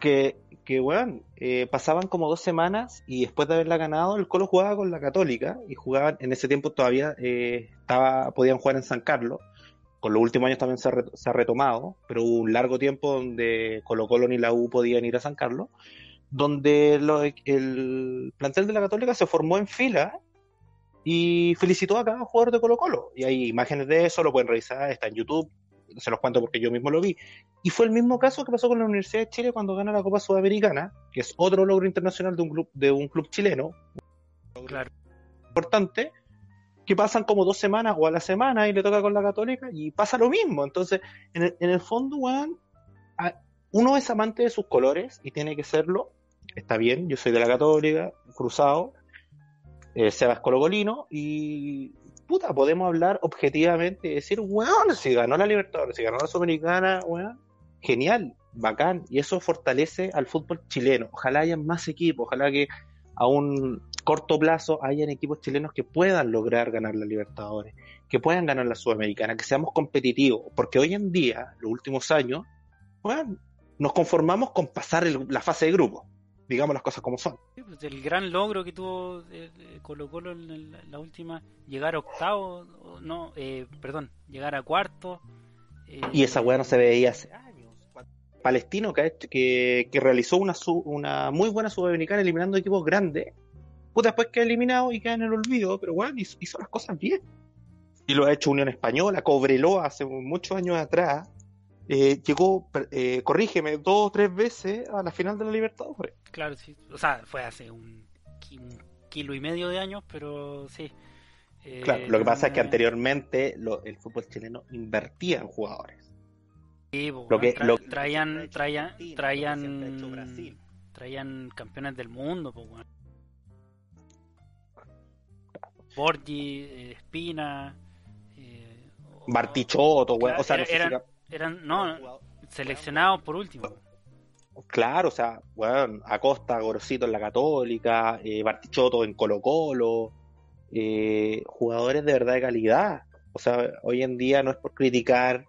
Que, que bueno, eh, pasaban como dos semanas y después de haberla ganado, el Colo jugaba con la Católica y jugaban, en ese tiempo todavía eh, estaba, podían jugar en San Carlos con los últimos años también se ha, retomado, pero hubo un largo tiempo donde Colo Colo ni la U podían ir a San Carlos, donde el plantel de la Católica se formó en fila y felicitó a cada jugador de Colo Colo. Y hay imágenes de eso, lo pueden revisar, está en YouTube, se los cuento porque yo mismo lo vi. Y fue el mismo caso que pasó con la Universidad de Chile cuando gana la Copa Sudamericana, que es otro logro internacional de un club, de un club chileno. Claro. Importante que pasan como dos semanas o a la semana y le toca con la católica y pasa lo mismo. Entonces, en el, en el fondo, uno es amante de sus colores y tiene que serlo. Está bien, yo soy de la católica, cruzado, eh, Sebas Colocolino y puta, podemos hablar objetivamente y decir, weón, si ganó la Libertadores, si ganó la Sudamericana, weón, genial, bacán, y eso fortalece al fútbol chileno. Ojalá haya más equipos, ojalá que aún corto plazo hayan equipos chilenos que puedan lograr ganar la Libertadores, que puedan ganar la Sudamericana, que seamos competitivos, porque hoy en día, los últimos años, bueno, nos conformamos con pasar la fase de grupo, digamos las cosas como son. Pues, el gran logro que tuvo eh, eh, Colo Colo en la, última, llegar a octavo, no, eh, perdón, llegar a cuarto. y esa weá no se veía hace años. Palestino que, que, que realizó una, una muy buena sudamericana eliminando equipos grandes puta, después queda eliminado y queda en el olvido, pero bueno, hizo, las cosas bien. Y lo ha hecho Unión Española, Cobreloa hace muchos años atrás. Eh, llegó, eh, corrígeme, dos o tres veces a la final de la Libertadores. Claro, sí. O sea, fue hace un, kilo y medio de años, pero sí. Eh, claro, lo que pasa es que anteriormente el fútbol chileno invertía en jugadores. Sí, lo que, traían, traían, traían, traían campeones del mundo, pues, bueno. Borgi, eh, Espina, eh, Bartichotto, o sea, eran, no, seleccionados por último. Claro, o sea, bueno, Acosta, Gorosito en la Católica, eh, Bartichotto en Colo Colo, eh, jugadores de verdad de calidad. O sea, hoy en día no es por criticar,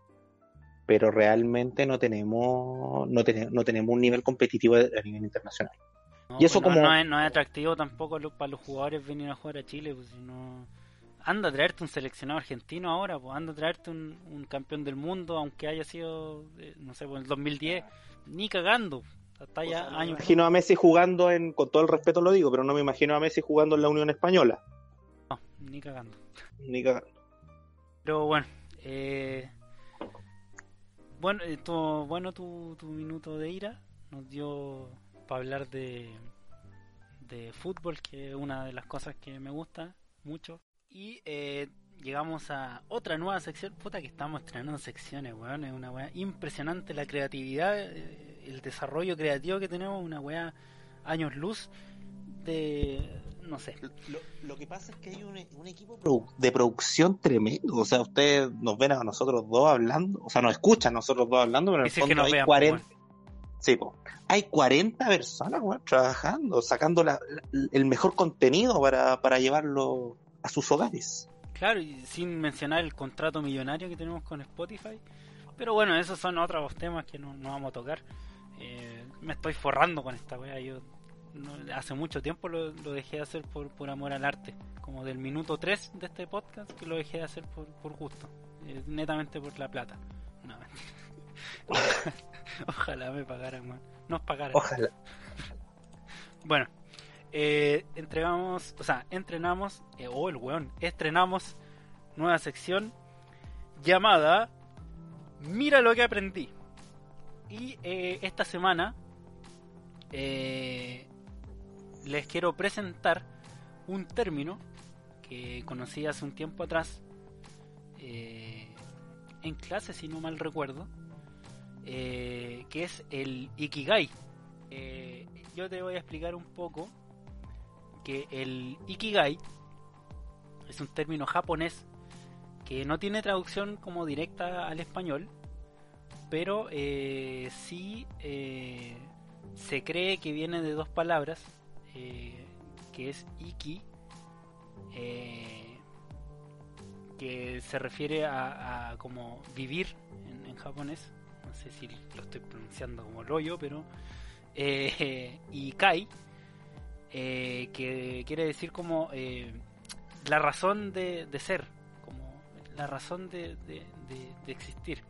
pero realmente no tenemos, no, tenemos, no tenemos un nivel competitivo a nivel internacional y eso pues como... No es, no es, atractivo tampoco para los jugadores venir a jugar a Chile, pues si no... Anda a traerte un seleccionado argentino ahora, pues anda a traerte un, campeón del mundo, aunque haya sido, eh, no sé, pues en el 2010, ni cagando. Hasta ya años. Me imagino a Messi jugando en, con todo el respeto lo digo, pero no me imagino a Messi jugando en la Unión Española. No, ni cagando. Ni cagando. Pero bueno, eh, bueno, eh, bueno tu, tu minuto de ira nos dio para hablar de, de fútbol, que es una de las cosas que me gusta mucho. Y eh, llegamos a otra nueva sección. Puta que estamos estrenando secciones, weón. Es una weá impresionante la creatividad, eh, el desarrollo creativo que tenemos, una weá años luz de. No sé. Lo, que pasa es que hay un, equipo de producción tremendo. O sea, ustedes nos ven a nosotros dos hablando, o sea, nos escuchan a nosotros dos hablando, pero en el fondo hay 40. Sí, hay 40 personas trabajando, sacando el mejor contenido para, para llevarlo a sus hogares. Claro, y sin mencionar el contrato millonario que tenemos con Spotify. Pero bueno, esos son otros temas que no, vamos a tocar. Eh, me estoy forrando con esta wea. Yo hace mucho tiempo lo, dejé de hacer por, por amor al arte. Como del minuto 3 de este podcast que lo dejé de hacer por, por gusto. Eh, netamente por la plata. No, Ojalá me pagaran, Nos pagaran. Ojalá. bueno, eh, entregamos, o sea, entrenamos, eh, oh el weón, estrenamos nueva sección llamada Mira lo que aprendí. Y eh, esta semana les quiero presentar un término que conocí hace un tiempo atrás eh, en clase, si no mal recuerdo, eh, que es el Ikigai. Eh, yo te voy a explicar un poco que el Ikigai es un término japonés que no tiene traducción como directa al español, pero eh, sí se cree que viene de dos palabras, que es Iki, que se refiere a, como vivir en, japonés, no sé si lo estoy pronunciando como rollo, pero y Kai, que quiere decir como la razón de, ser, como la razón de, existir.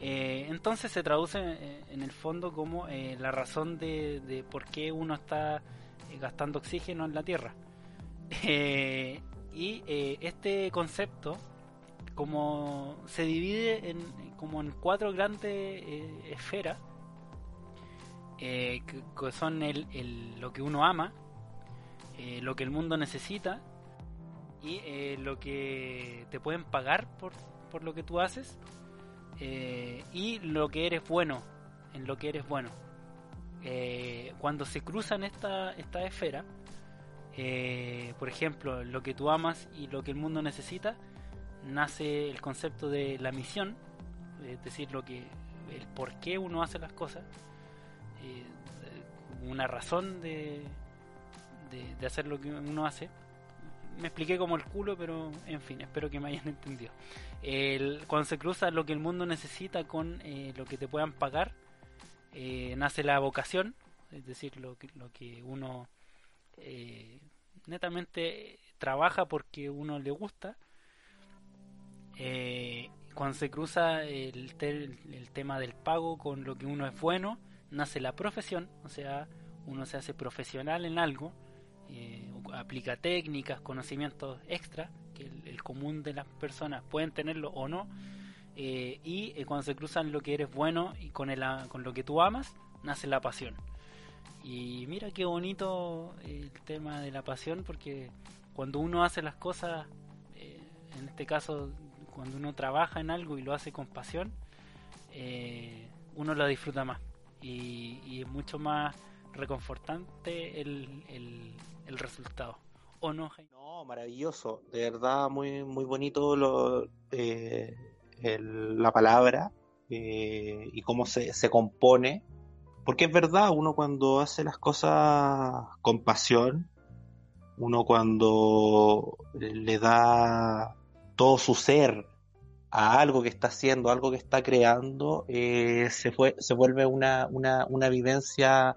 Eh, entonces se traduce eh, en el fondo como eh, la razón de, por qué uno está gastando oxígeno en la Tierra. y este concepto como se divide en, como en cuatro grandes esferas que, son el, lo que uno ama, lo que el mundo necesita y eh, lo que te pueden pagar por, por lo que tú haces eh, y lo que eres bueno, en lo que eres bueno. Eh, cuando se cruzan esta, esta esfera, por ejemplo, lo que tú amas y lo que el mundo necesita, nace el concepto de la misión, es decir, lo que, el por qué uno hace las cosas, una razón de, de, de hacer lo que uno hace me expliqué como el culo, pero en fin, espero que me hayan entendido. El, cuando se cruza lo que el mundo necesita con eh, lo que te puedan pagar, eh, nace la vocación, es decir, lo que, lo que uno eh, netamente trabaja porque uno le gusta. Cuando se cruza el, el tema del pago con lo que uno es bueno, nace la profesión, o sea, uno se hace profesional en algo eh, aplica técnicas, conocimientos extra, que el, común de las personas pueden tenerlo o no, eh, y eh, cuando se cruzan lo que eres bueno y con, el, con lo que tú amas, nace la pasión. Y mira qué bonito el tema de la pasión, porque cuando uno hace las cosas, en este caso, cuando uno trabaja en algo y lo hace con pasión, uno lo disfruta más. Y, es mucho más reconfortante el, el resultado. ¿O no, No, maravilloso. De verdad, muy, muy bonito lo, eh, la palabra eh, y cómo se, se compone. Porque es verdad, uno cuando hace las cosas con pasión, uno cuando le da todo su ser a algo que está haciendo, algo que está creando, eh, se, fue, se vuelve una, una, una vivencia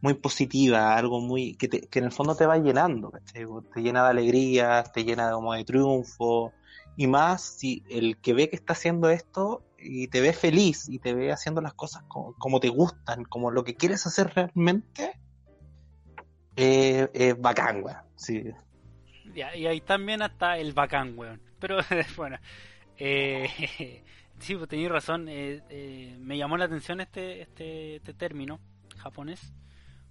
muy positiva, algo muy que, que en el fondo te va llenando, te llena de alegría, te llena como de triunfo, y más si el que ve que está haciendo esto y te ve feliz y te ve haciendo las cosas como, te gustan, como lo que quieres hacer realmente, eh, es bacán, weón. Sí. y ahí también está el bacán, weón. Pero bueno, eh, sí, pues tenéis razón. Eh, eh, me llamó la atención este, este, este término japonés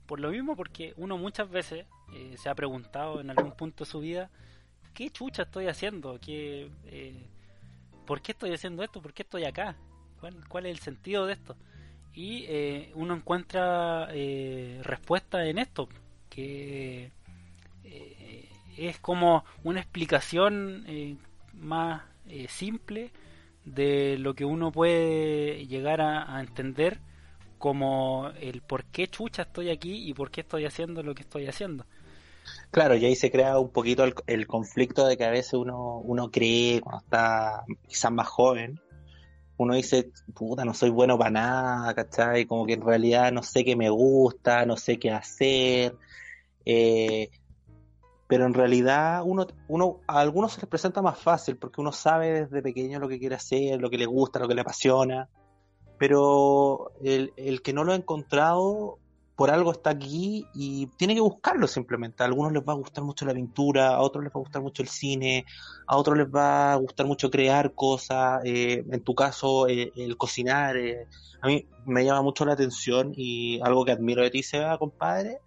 por lo mismo, porque uno muchas veces se ha preguntado en algún punto de su vida, ¿qué chucha estoy haciendo? ¿Qué, ¿Por qué estoy haciendo esto? ¿Por qué estoy acá? ¿Cuál, es el sentido de esto? Y uno encuentra respuesta en esto, que es como una explicación más simple de lo que uno puede llegar a entender como el por qué chucha estoy aquí y por qué estoy haciendo lo que estoy haciendo. Claro, y ahí se crea un poquito el, conflicto de que a veces uno, uno cree, cuando está quizás más joven, uno dice, puta, no soy bueno para nada, ¿cachai? Como que en realidad no sé qué me gusta, no sé qué hacer. Eh, pero en realidad uno, uno, a algunos se les presenta más fácil porque uno sabe desde pequeño lo que quiere hacer, lo que le gusta, lo que le apasiona pero el, que no lo ha encontrado por algo está aquí y tiene que buscarlo simplemente. A algunos les va a gustar mucho la pintura, a otros les va a gustar mucho el cine, a otros les va a gustar mucho crear cosas, eh, en tu caso eh, el cocinar. Eh. A mí me llama mucho la atención y algo que admiro de ti, Seba, compadre,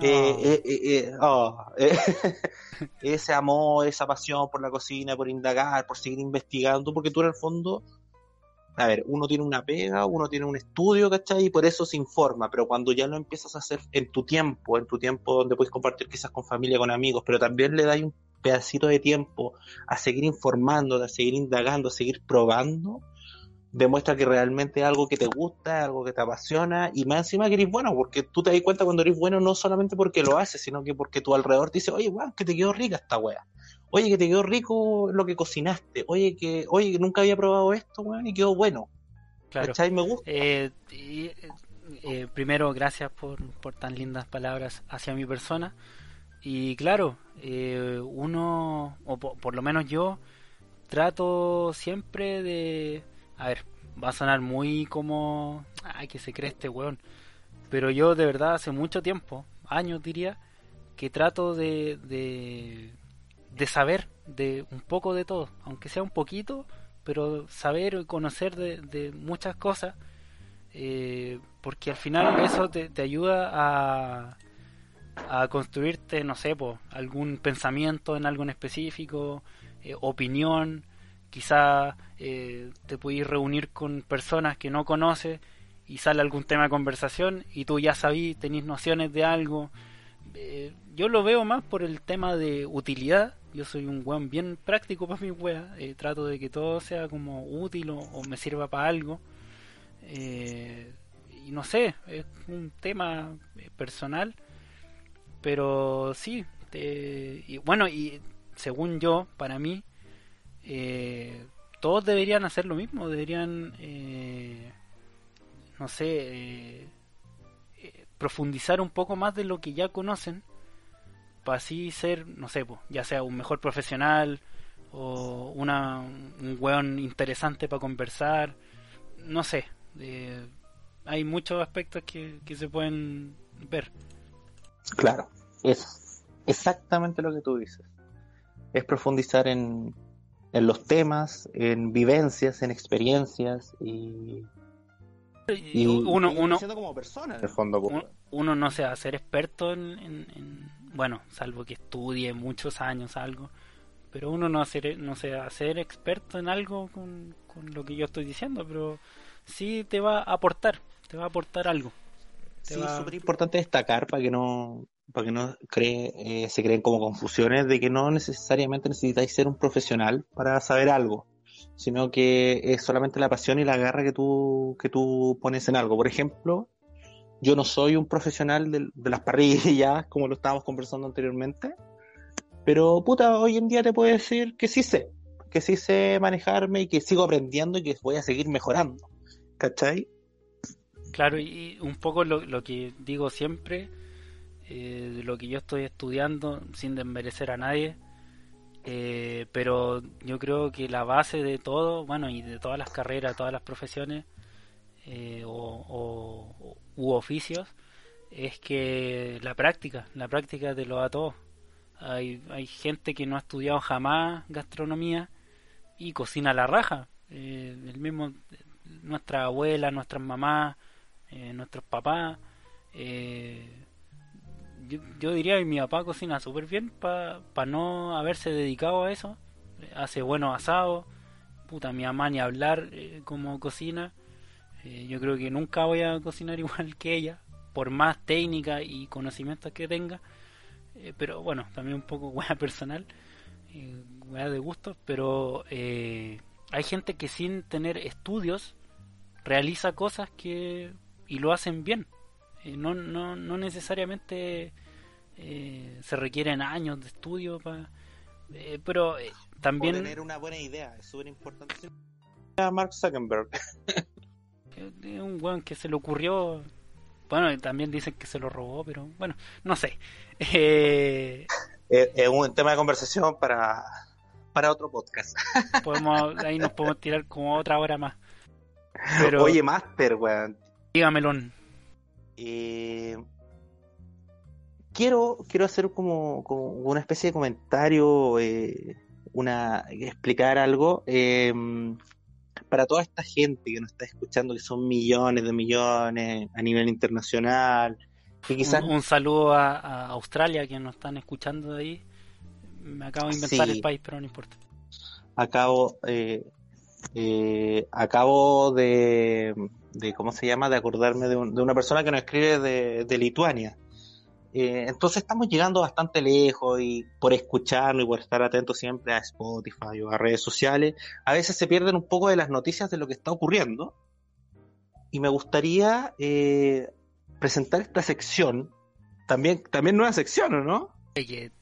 Eh, eh, oh, ese amor, esa pasión por la cocina, por indagar, por seguir investigando, porque tú en el fondo a ver, uno tiene una pega, uno tiene un estudio, ¿cachai? Y por eso se informa, pero cuando ya lo empiezas a hacer en tu tiempo, en tu tiempo donde puedes compartir quizás con familia, con amigos, pero también le das un pedacito de tiempo a seguir informando, a seguir indagando, a seguir probando, demuestra que realmente es algo que te gusta, algo que te apasiona, y más encima que eres bueno, porque tú te das cuenta cuando eres bueno no solamente porque lo haces, sino que porque tu alrededor te dice, oye, wow, que te quedó rica esta wea oye, que te quedó rico lo que cocinaste, oye, que oye que nunca había probado esto, weón, y quedó bueno. Claro. ¿Cachai? Me gusta. Eh, eh, primero, gracias por, por tan lindas palabras hacia mi persona. Y claro, eh, uno, o por, lo menos yo, trato siempre de... A ver, va a sonar muy como... Ay, que se cree este weón. Pero yo de verdad hace mucho tiempo, años diría, que trato de, de de saber de un poco de todo, aunque sea un poquito, pero saber y conocer de, muchas cosas, eh, porque al final eso te, ayuda a, a construirte, no sé, algún pensamiento en algo en específico, eh, opinión, quizá eh, te puedes reunir con personas que no conoces y sale algún tema de conversación y tú ya sabís, tenés nociones de algo. yo lo veo más por el tema de utilidad yo soy un weón bien práctico para mi weas. Eh, trato de que todo sea como útil o, me sirva para algo. Eh, y no sé, es un tema eh, personal. Pero sí, y bueno, y según yo, para mí, todos deberían hacer lo mismo. Deberían, no sé, profundizar un poco más de lo que ya conocen para así ser, no sé, ya sea un mejor profesional o una, un weón interesante para conversar, no sé, eh, hay muchos aspectos que, que se pueden ver. Claro, es exactamente lo que tú dices. Es profundizar en, en los temas, en vivencias, en experiencias y, y uno, uno, como persona, en el fondo. Uno, no sea ser experto en bueno, salvo que estudie muchos años algo, pero uno no, hacer, no sea ser experto en algo con, lo que yo estoy diciendo, pero sí te va a aportar, te va a aportar algo. sí, es súper importante destacar para que no para que no cree, eh, se creen como confusiones de que no necesariamente necesitáis ser un profesional para saber algo, sino que es solamente la pasión y la garra que tú, que tú pones en algo. Por ejemplo, yo no soy un profesional de, las parrillas, como lo estábamos conversando anteriormente, pero puta, hoy en día te puedo decir que sí sé, que sí sé manejarme y que sigo aprendiendo y que voy a seguir mejorando. ¿Cachai? Claro, y un poco lo, que digo siempre, eh, lo que yo estoy estudiando, sin desmerecer a nadie, eh, pero yo creo que la base de todo, bueno, y de todas las carreras, todas las profesiones, eh, o, u oficios es que la práctica, la práctica te lo da todo. Hay, hay gente que no ha estudiado jamás gastronomía y cocina a la raja. Eh, el mismo, nuestra abuela, nuestras mamás, nuestros papás. Yo, yo, diría que mi papá cocina súper bien para pa no haberse dedicado a eso. Hace buenos asados. Puta, mi mamá ni hablar como cocina eh, yo creo que nunca voy a cocinar igual que ella, por más técnica y conocimientos que tenga. Eh, pero bueno, también un poco hueá personal, eh, de gusto. Pero eh, hay gente que sin tener estudios realiza cosas que y lo hacen bien. No, no, no necesariamente se requieren años de estudio para. pero también. tener una buena idea, es súper importante. Mark Zuckerberg. Es un weón que se le ocurrió. Bueno, también dicen que se lo robó, pero bueno, no sé. Eh, es un tema de conversación para, para otro podcast. podemos, ahí nos podemos tirar como otra hora más. Pero, Oye, Master, weón. Dígamelo. Eh, quiero, quiero hacer como, una especie de comentario, eh, una explicar algo. Eh, para toda esta gente que nos está escuchando, que son millones de millones a nivel internacional, Que quizás... un, un saludo a, a Australia que nos están escuchando de ahí. Me acabo de inventar Sí. el país, pero no importa. acabo eh, eh, acabo de, de cómo se llama de acordarme de, un- de una persona que nos escribe de, de Lituania Eh, entonces estamos llegando bastante lejos y por escucharnos y por estar atentos siempre a Spotify o a redes sociales a veces se pierden un poco de las noticias de lo que está ocurriendo y me gustaría eh, presentar esta sección también también nueva sección ¿o no?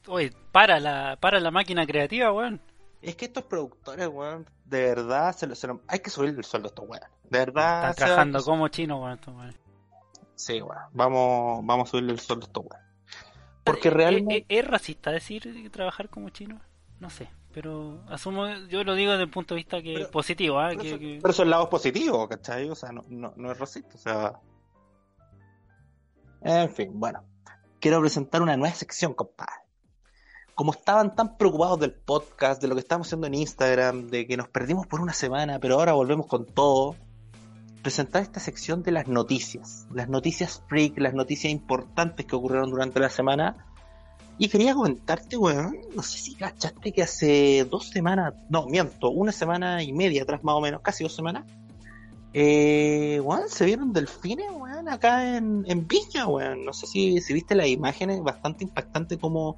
Oye, para la, para la máquina creativa, weón. Es que estos productores, weón, de verdad, se lo, se lo- hay que subirle el sueldo a estos weones. De verdad. Están va- trabajando como chinos, weón. estos weones. Sí, weón. Vamos, vamos a subirle el sueldo a estos weones. Porque Eh, eh, realmente. eh, ¿Es racista decir trabajar como chino? No sé, pero asumo, yo lo digo desde el punto de vista que Pero- positivo, ¿ah? pero, que- eso, que- pero eso es el lado positivo, ¿cachai? O sea, no, no, no es racista, o sea. En fin, bueno. Quiero presentar una nueva sección, compadre. Como estaban tan preocupados del podcast, de lo que estamos haciendo en Instagram, de que nos perdimos por una semana, pero ahora volvemos con todo, presentar esta sección de las noticias. Las noticias freak, las noticias importantes que ocurrieron durante la semana. Y quería comentarte, weón, no sé si cachaste que hace dos semanas, no, miento, una semana y media atrás más o menos, casi dos semanas, eh, weón, se vieron delfines, weón, acá en, en Viña, weón. No sé si, si viste las imágenes, bastante impactante como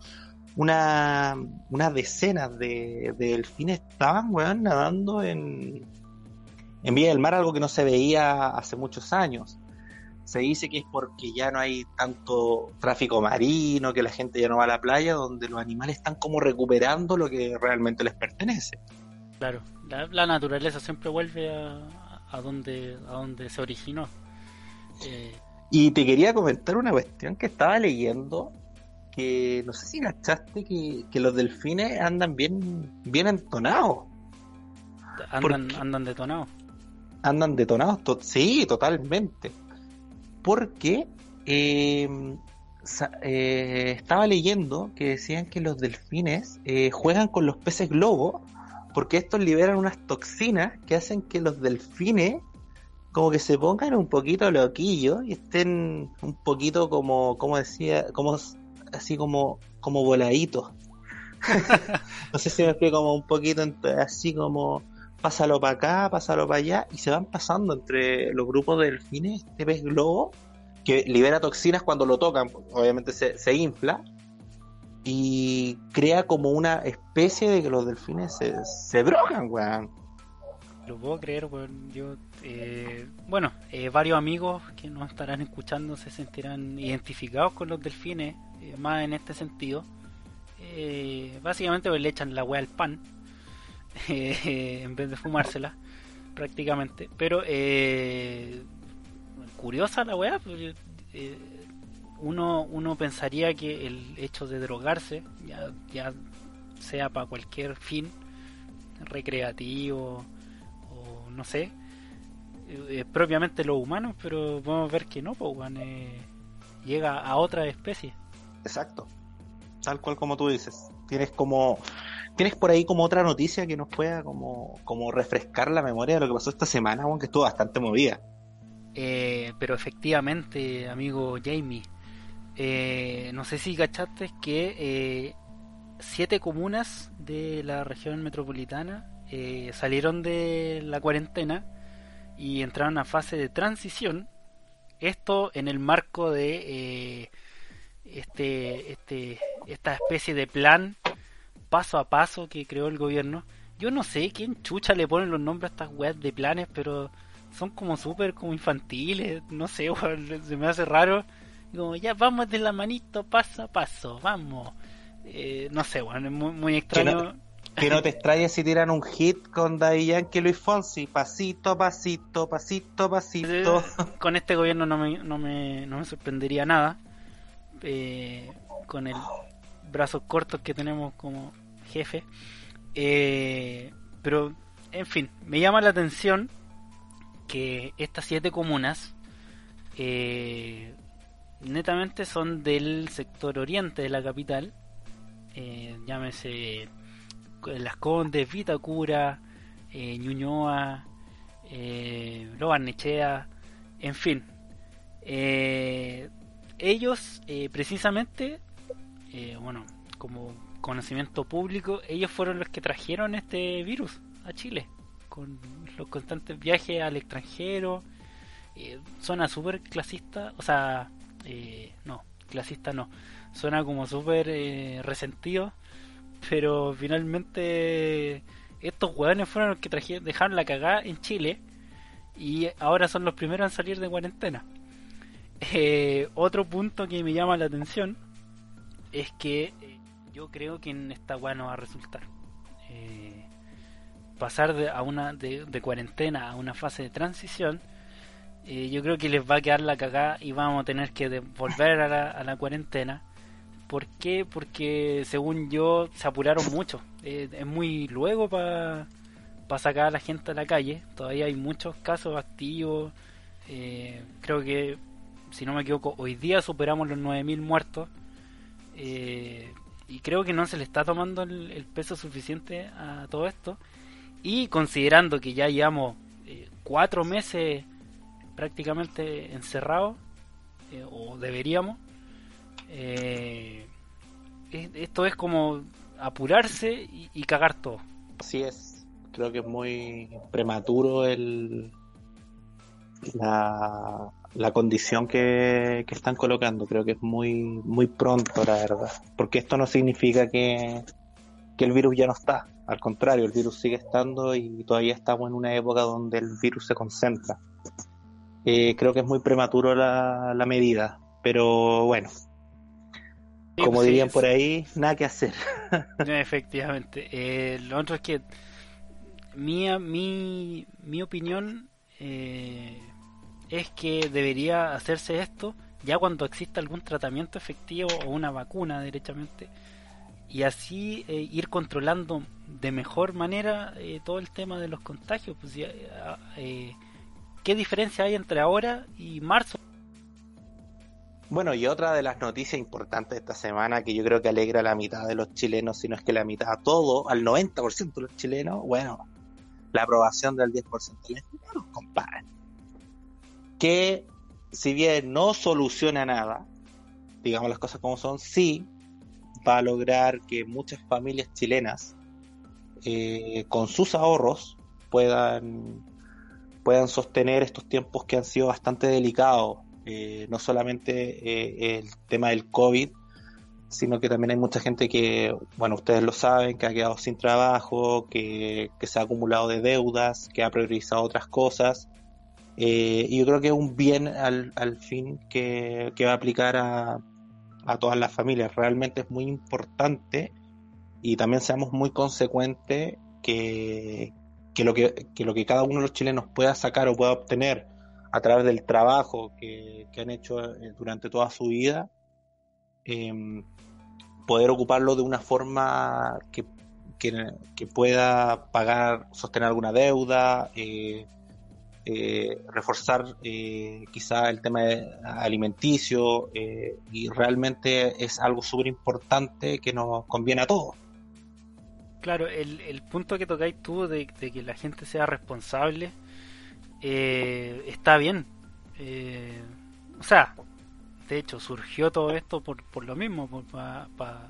una, una decena de, de delfines estaban, weón, nadando en, en Villa del Mar, algo que no se veía hace muchos años. Se dice que es porque ya no hay tanto tráfico marino, que la gente ya no va a la playa, donde los animales están como recuperando lo que realmente les pertenece. Claro, la, la naturaleza siempre vuelve a, a donde a donde se originó. Eh, Y te quería comentar una cuestión que estaba leyendo, que no sé si cachaste que, que los delfines andan bien, bien entonados, andan, andan detonados. andan detonados, to- sí, totalmente. Porque eh, eh, estaba leyendo que decían que los delfines eh, juegan con los peces globo, porque estos liberan unas toxinas que hacen que los delfines como que se pongan un poquito loquillos y estén un poquito como, como decía, como así como, como voladitos. no sé si me explico, como un poquito así como pásalo para acá, pásalo para allá, y se van pasando entre los grupos de delfines, este pez globo, que libera toxinas cuando lo tocan, obviamente se, se infla, y crea como una especie de que los delfines se, se drogan, weón. Lo puedo creer. Yo, eh, bueno, eh, varios amigos que nos estarán escuchando se sentirán identificados con los delfines, eh, más en este sentido. Eh, básicamente pues, le echan la wea al pan en vez de fumársela, prácticamente. Pero curiosa la wea, eh, uno, uno pensaría que el hecho de drogarse, ya, ya sea para cualquier fin recreativo no sé, eh, propiamente los humanos, pero podemos ver que no, pues, eh, llega a otra especie. Exacto. Tal cual como tú dices. Tienes como tienes por ahí como otra noticia que nos pueda como como refrescar la memoria de lo que pasó esta semana, aunque estuvo bastante movida. Eh, pero efectivamente, amigo Jamie, eh, no sé si cachaste que eh, siete comunas de la región metropolitana eh, salieron de la cuarentena y entraron a fase de transición. Esto en el marco de eh, este, este, esta especie de plan paso a paso que creó el gobierno. Yo no sé quién chucha le pone los nombres a estas weas de planes, pero son como súper como infantiles, no sé, se me hace raro. Como ya vamos de la manito paso a paso, vamos. Eh, no sé, weón, es muy, muy extraño. Que no te extrañes si tiran un hit con Daddy Yankee y Luis Fonsi, pasito pasito, pasito pasito. Con este gobierno no me, no me, no me sorprendería nada. Eh, con el brazos cortos que tenemos como jefe. Eh, pero, en fin, me llama la atención que estas siete comunas eh, netamente son del sector oriente de la capital. Eh, llámese Las Condes, Vitacura, eh, Ñuñoa, eh, Lo Barnechea, en fin. Eh, ellos eh, precisamente, eh, bueno, como conocimiento público, ellos fueron los que trajeron este virus a Chile, con los constantes viajes al extranjero, eh, suena súper clasista, o sea, eh, no, clasista no, suena como súper eh, resentido, pero finalmente estos hueones fueron los que trajeron, dejaron la cagada en Chile y ahora son los primeros en salir de cuarentena. Eh, otro punto que me llama la atención es que eh, yo creo que en esta weá no va a resultar. Eh, pasar de, a una, de, cuarentena a una fase de transición, yo creo que les va a quedar la cagada y vamos a tener que volver a la cuarentena. ¿Por qué? Porque según yo se apuraron mucho. Eh, es muy luego para sacar a la gente a la calle. Todavía hay muchos casos activos. Eh, creo que, si no me equivoco, hoy día superamos los 9.000 muertos. Eh, y creo que no se le está tomando el, el peso suficiente a todo esto. Y considerando que ya llevamos eh, cuatro meses prácticamente encerrados, o deberíamos, eh, es- esto es como apurarse y, cagar todo. Así es. Creo que es muy prematuro el la, condición que, que están colocando. Creo que es muy, muy pronto, la verdad. Porque esto no significa que, que el virus ya no está. Al contrario, el virus sigue estando y todavía estamos en una época donde el virus se concentra. Eh, creo que es muy prematuro la, la medida. Pero bueno, como Sí, dirían sí, por ahí, nada que hacer. Efectivamente. Eh, lo otro es que mi, mi, mi opinión eh, es que debería hacerse esto ya cuando exista algún tratamiento efectivo o una vacuna derechamente y así eh, ir controlando de mejor manera eh, todo el tema de los contagios. Pues, ya, ¿Qué diferencia hay entre ahora y marzo? Bueno, y otra de las noticias importantes de esta semana que yo creo que alegra a la mitad de los chilenos, si no es que la mitad, a todo, al 90% de los chilenos, bueno, la aprobación del 10% de los compadre. Que si bien no soluciona nada, digamos las cosas como son, sí va a lograr que muchas familias chilenas eh, con sus ahorros puedan, puedan sostener estos tiempos que han sido bastante delicados eh, no solamente eh, el tema del COVID, sino que también hay mucha gente que, bueno, ustedes lo saben, que ha quedado sin trabajo, que, que se ha acumulado de deudas, que ha priorizado otras cosas. Eh, y yo creo que es un bien al, al fin que, que va a aplicar a, a todas las familias. Realmente es muy importante y también seamos muy consecuentes que, que, lo que, que lo que cada uno de los chilenos pueda sacar o pueda obtener a través del trabajo que, que han hecho eh, durante toda su vida, eh, poder ocuparlo de una forma que, que, pueda pagar, sostener alguna deuda, eh, eh, reforzar eh, quizá el tema alimenticio eh, y realmente es algo súper importante que nos conviene a todos. Claro, el, el punto que tocáis tú de que la gente sea responsable eh, está bien. Eh, o sea, de hecho, surgió todo esto por, por lo mismo, para pa,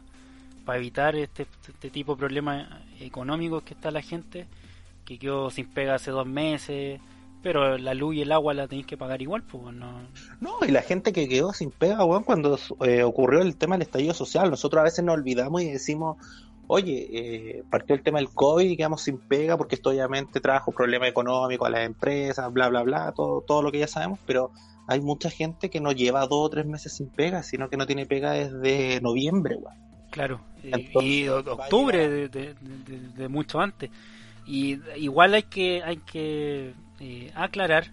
pa evitar este, este tipo de problemas económicos que está la gente, que quedó sin pega hace dos meses, pero la luz y el agua la tenéis que pagar igual, pues no. No, y la gente que quedó sin pega, cuando eh, ocurrió el tema del estallido social, nosotros a veces nos olvidamos y decimos, oye, eh, partió el tema del COVID y quedamos sin pega porque esto obviamente trajo problemas económicos a las empresas, bla, bla, bla, todo, todo lo que ya sabemos, pero hay mucha gente que no lleva dos o tres meses sin pega, sino que no tiene pega desde noviembre, weón. Claro, Entonces, y octubre de, de, de, de, mucho antes. Y igual hay que hay que eh, aclarar,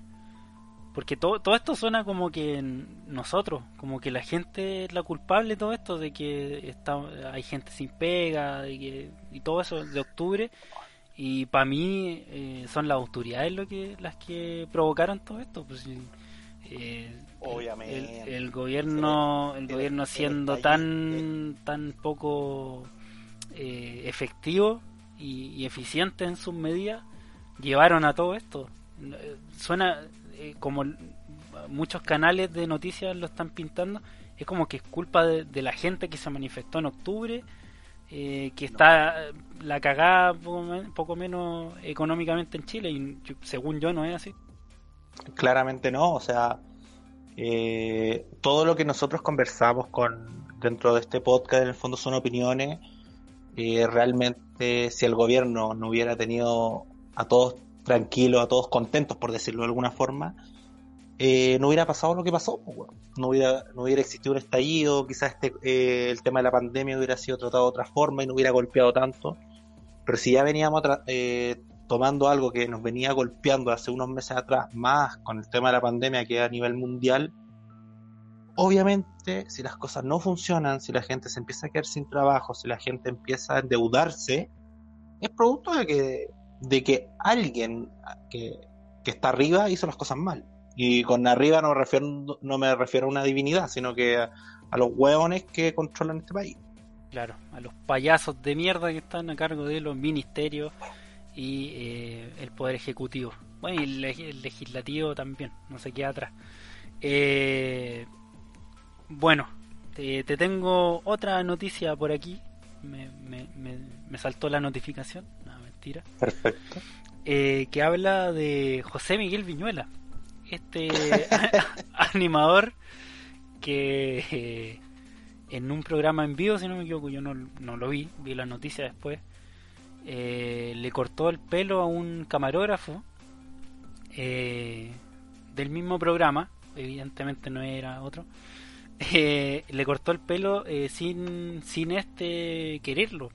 porque todo, todo esto suena como que nosotros, como que la gente es la culpable de todo esto, de que está, hay gente sin pega, de que, y todo eso de octubre. Y para mí eh, son las autoridades lo que las que provocaron todo esto. Pues, eh, Obviamente. El, el gobierno, el gobierno siendo tan, tan poco eh, efectivo y, y, eficiente en sus medidas, llevaron a todo esto. Suena eh, como muchos canales de noticias lo están pintando, es como que es culpa de, la gente que se manifestó en octubre, eh, que está la cagada poco, menos económicamente en Chile, y según yo no es así. Claramente no, o sea, eh, todo lo que nosotros conversamos con dentro de este podcast en el fondo son opiniones. Eh, realmente si el gobierno no hubiera tenido a todos tranquilos, a todos contentos, por decirlo de alguna forma, eh, no hubiera pasado lo que pasó. Pues, no, hubiera, no hubiera existido un estallido, quizás este, el tema de la pandemia hubiera sido tratado de otra forma y no hubiera golpeado tanto. Pero si ya veníamos tomando algo que nos venía golpeando hace unos meses atrás, más con el tema de la pandemia que a nivel mundial, obviamente si las cosas no funcionan, si la gente se empieza a quedar sin trabajo, si la gente empieza a endeudarse, es producto de que, de que alguien que, está arriba hizo las cosas mal. Y con arriba no me refiero, no me refiero a una divinidad, sino que a, los hueones que controlan este país. Claro, a los payasos de mierda que están a cargo de los ministerios y eh, el Poder Ejecutivo. Bueno, y el, Legislativo también, no se queda atrás. Eh, bueno, te, tengo otra noticia por aquí. Me, me, saltó la notificación, no, mentira. Perfecto. Eh, que habla de José Miguel Viñuela, este animador que en un programa en vivo, si no me equivoco, yo no, no lo vi, vi la noticia después, eh, le cortó el pelo a un camarógrafo eh, del mismo programa, evidentemente no era otro, eh, le cortó el pelo sin, sin este quererlo.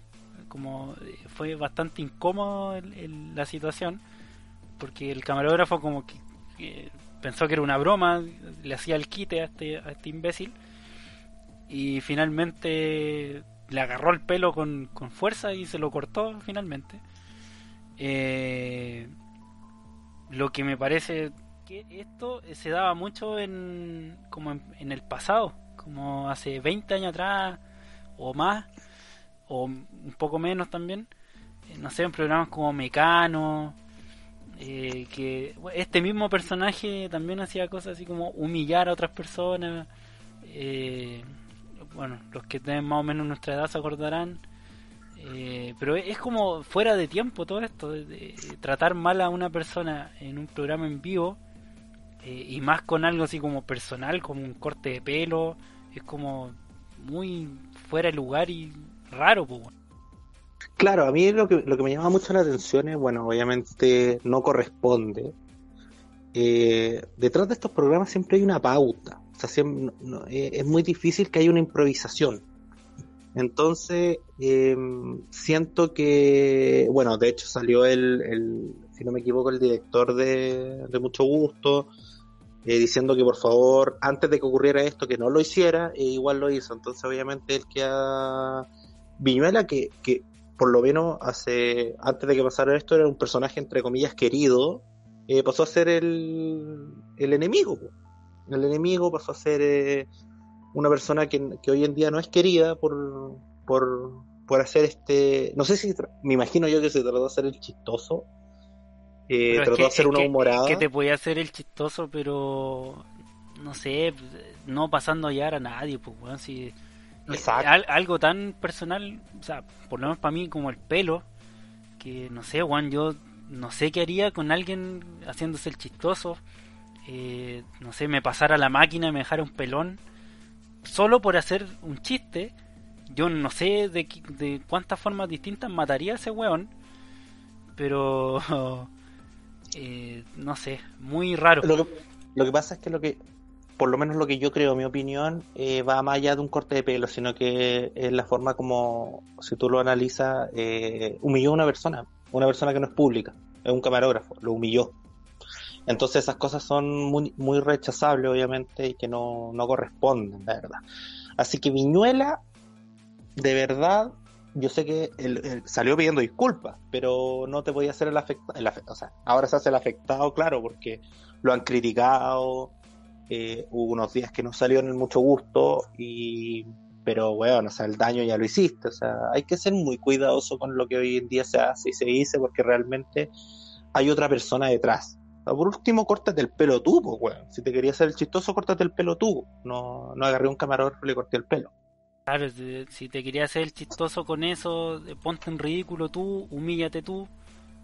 Como fue bastante incómodo la situación, porque el camarógrafo como que, pensó que era una broma, le hacía el quite a este, a este imbécil, y finalmente le agarró el pelo con, fuerza y se lo cortó finalmente. Eh, lo que me parece que esto se daba mucho en como en, el pasado, como hace 20 años atrás o más, o un poco menos también. Eh, no sé, en programas como Mecano, eh, que este mismo personaje también hacía cosas así como humillar a otras personas. Eh, bueno, los que tienen más o menos nuestra edad se acordarán. Eh, pero es como fuera de tiempo todo esto, de, tratar mal a una persona en un programa en vivo eh, y más con algo así como personal, como un corte de pelo, es como muy fuera de lugar y raro. Pues. Claro, a mí lo que, lo que me llama mucho la atención es, bueno, obviamente no corresponde. Eh, detrás de estos programas siempre hay una pauta eh, es muy difícil que haya una improvisación. Entonces, em, siento que, bueno, de hecho salió el, si no me equivoco, el director de, Mucho Gusto, eh, diciendo que por favor, antes de que ocurriera esto, que no lo hiciera, e igual lo hizo. Entonces, obviamente, el que a Viñuela, que, que por lo menos hace, antes de que pasara esto, era un personaje, entre comillas, querido, eh, pasó a ser el, el enemigo el enemigo pasó a ser eh, una persona que, hoy en día no es querida por, por, hacer este. No sé si. Me imagino yo que se trató de hacer el chistoso. Eh, trató de hacer una humorada. Que, te podía hacer el chistoso, pero. No sé, no pasando ya a nadie, pues, bueno, si. Algo tan personal, o sea, por lo menos para mí, como el pelo, que no sé, Juan, yo no sé qué haría con alguien haciéndose el chistoso eh, no sé, me pasara la máquina y me dejara un pelón solo por hacer un chiste. Yo no sé de, de cuántas formas distintas mataría a ese weón, pero eh, no sé, muy raro. Lo que, lo que, pasa es que lo que, por lo menos lo que yo creo, mi opinión, eh, va más allá de un corte de pelo, sino que es la forma como, si tú lo analizas, eh, humilló a una persona, una persona que no es pública, es un camarógrafo, lo humilló. Entonces esas cosas son muy, muy rechazables, obviamente, y que no, no corresponden, la verdad. Así que Viñuela, de verdad, yo sé que él, salió pidiendo disculpas, pero no te podía hacer el afectado. o sea, ahora se hace el afectado, claro, porque lo han criticado. Eh, hubo unos días que no el mucho gusto, y pero bueno, o sea, el daño ya lo hiciste. O sea, hay que ser muy cuidadoso con lo que hoy en día se hace y se dice, porque realmente hay otra persona detrás Por último, córtate el pelo tú, pues, weón. Si te querías hacer el chistoso, córtate el pelo tú. No, no agarré un camarógrafo y le corté el pelo. Claro, si te querías hacer el chistoso con eso, eh, ponte en ridículo tú, humíllate tú.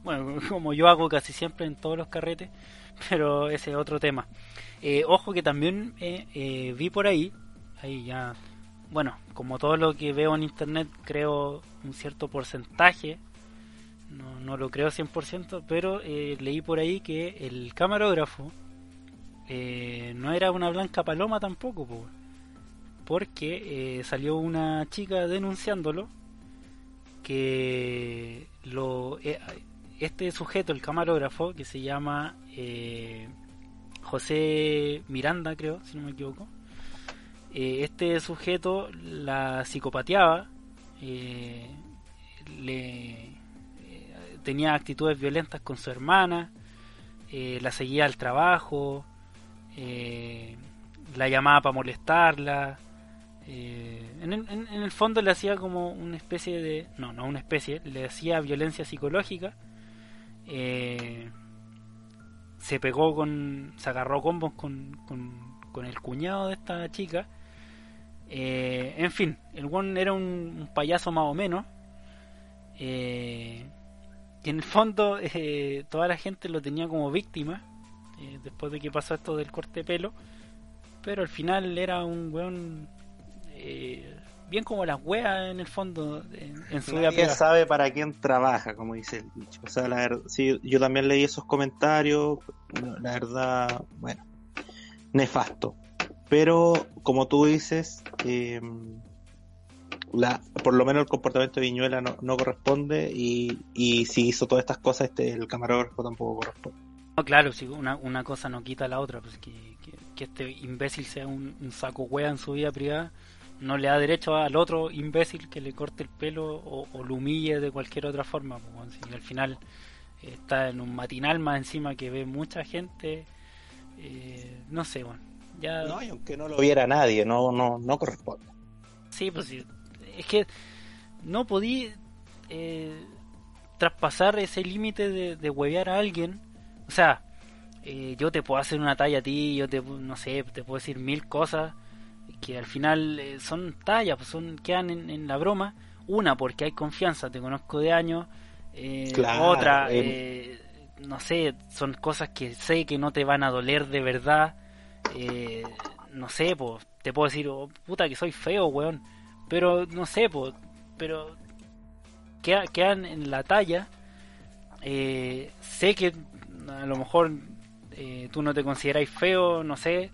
Bueno, como yo hago casi siempre en todos los carretes, pero ese es otro tema. Eh, ojo que también eh, eh, vi por ahí, ahí ya, bueno, como todo lo que veo en internet, creo un cierto porcentaje, no, no lo creo 100%, pero leí por ahí que el camarógrafo no era una blanca paloma tampoco, po, porque salió una chica denunciándolo que lo este sujeto, el camarógrafo, que se llama eh, José Miranda, creo, si no me equivoco, eh, este sujeto la psicopateaba, eh, le eh, tenía actitudes violentas con su hermana, la seguía al trabajo, la llamaba para molestarla. eh, en- en el fondo le hacía como una especie de. No, no una especie, le hacía violencia psicológica. Eh, se pegó con. Se agarró combos con, con, con el cuñado de esta chica. eh, en fin, el one era un, payaso más o menos. eh, y en el fondo eh, toda la gente lo tenía como víctima eh, después de que pasó esto del corte pelo pero al final era un weón eh, bien como las weas en el fondo en, en su vida Nadie privada. sabe para quién trabaja, como dice el dicho. O sea, la verdad, sí, yo también leí esos comentarios. La verdad, bueno, nefasto. Pero, como tú dices, eh, la, por lo menos el comportamiento de Viñuela no, no corresponde. Y, y si hizo todas estas cosas, este el camarógrafo tampoco corresponde. No, claro, si una, una cosa no quita la otra, pues que, que, que este imbécil sea un, un saco wea en su vida privada no le da derecho al otro imbécil que le corte el pelo o, o lo humille de cualquier otra forma. pues, al final eh, está en un matinal más encima que ve mucha gente, eh, no sé, bueno, ya... No, y aunque no lo viera nadie, no, no, no corresponde. Sí, pues sí. Es que no podí eh, traspasar ese límite de, de huevear a alguien. O sea, eh, yo te puedo hacer una talla a ti, yo te, no sé, te puedo decir mil cosas que al final eh, son tallas, pues son quedan en, en la broma. Una, porque hay confianza, te conozco de años. Eh, Claro, otra, eh. no sé, son cosas que sé que no te van a doler de verdad. Eh, no sé, pues, te puedo decir, oh, puta que soy feo, weón. Pero, no sé, pues, pero queda- quedan en la talla. Sé que a lo mejor eh, tú no te consideráis feo, no sé.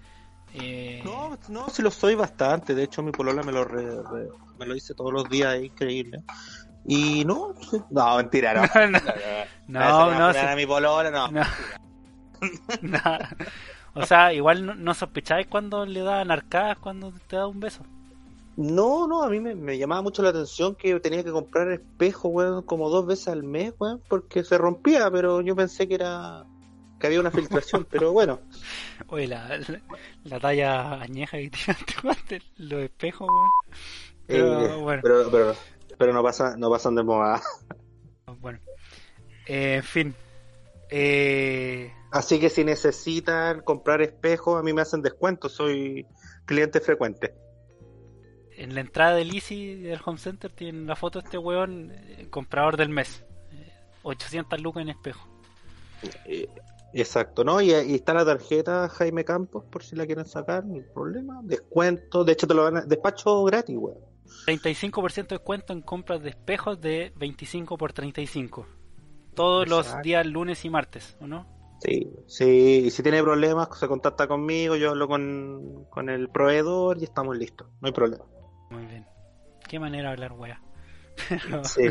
Eh, No, no, si lo soy bastante. De hecho, mi polola me lo, re- re- me lo dice todos los días, es increíble. Y no, sí. no, mentira, no. no, no, no, sí. a mi polola, no. No. No. O sea, igual no, no sospecháis cuando le dan arcadas cuando te da un beso. No, no, a mí me, me llamaba mucho la atención que tenía que comprar espejo, weón, como dos veces al mes, weón, porque se rompía, pero yo pensé que era que había una filtración, pero bueno. Oye, la, la, la talla añeja que tiraste guante, los espejos, weón. Pero, Eh, bueno. pero, pero, pero no pasa, no pasan de moda. Bueno, Eh, en fin. Eh, Así que si necesitan comprar espejos, a mí me hacen descuento, soy cliente frecuente. en la entrada del Easy del Home Center tienen la foto de este weón, eh, comprador del mes. Eh, 800 lucas en espejo. Exacto, ¿no? Y, y está la tarjeta Jaime Campos, por si la quieren sacar, no hay problema. Descuento, de hecho te lo van a... Despacho gratis, weón. 35% de descuento en compras de espejos de 25 por 35. Todos los días lunes y martes, ¿o no? Sí, sí, y si tiene problemas, se contacta conmigo, yo hablo con, con el proveedor y estamos listos, no hay problema. Muy bien. Qué manera de hablar. Pero, Sí.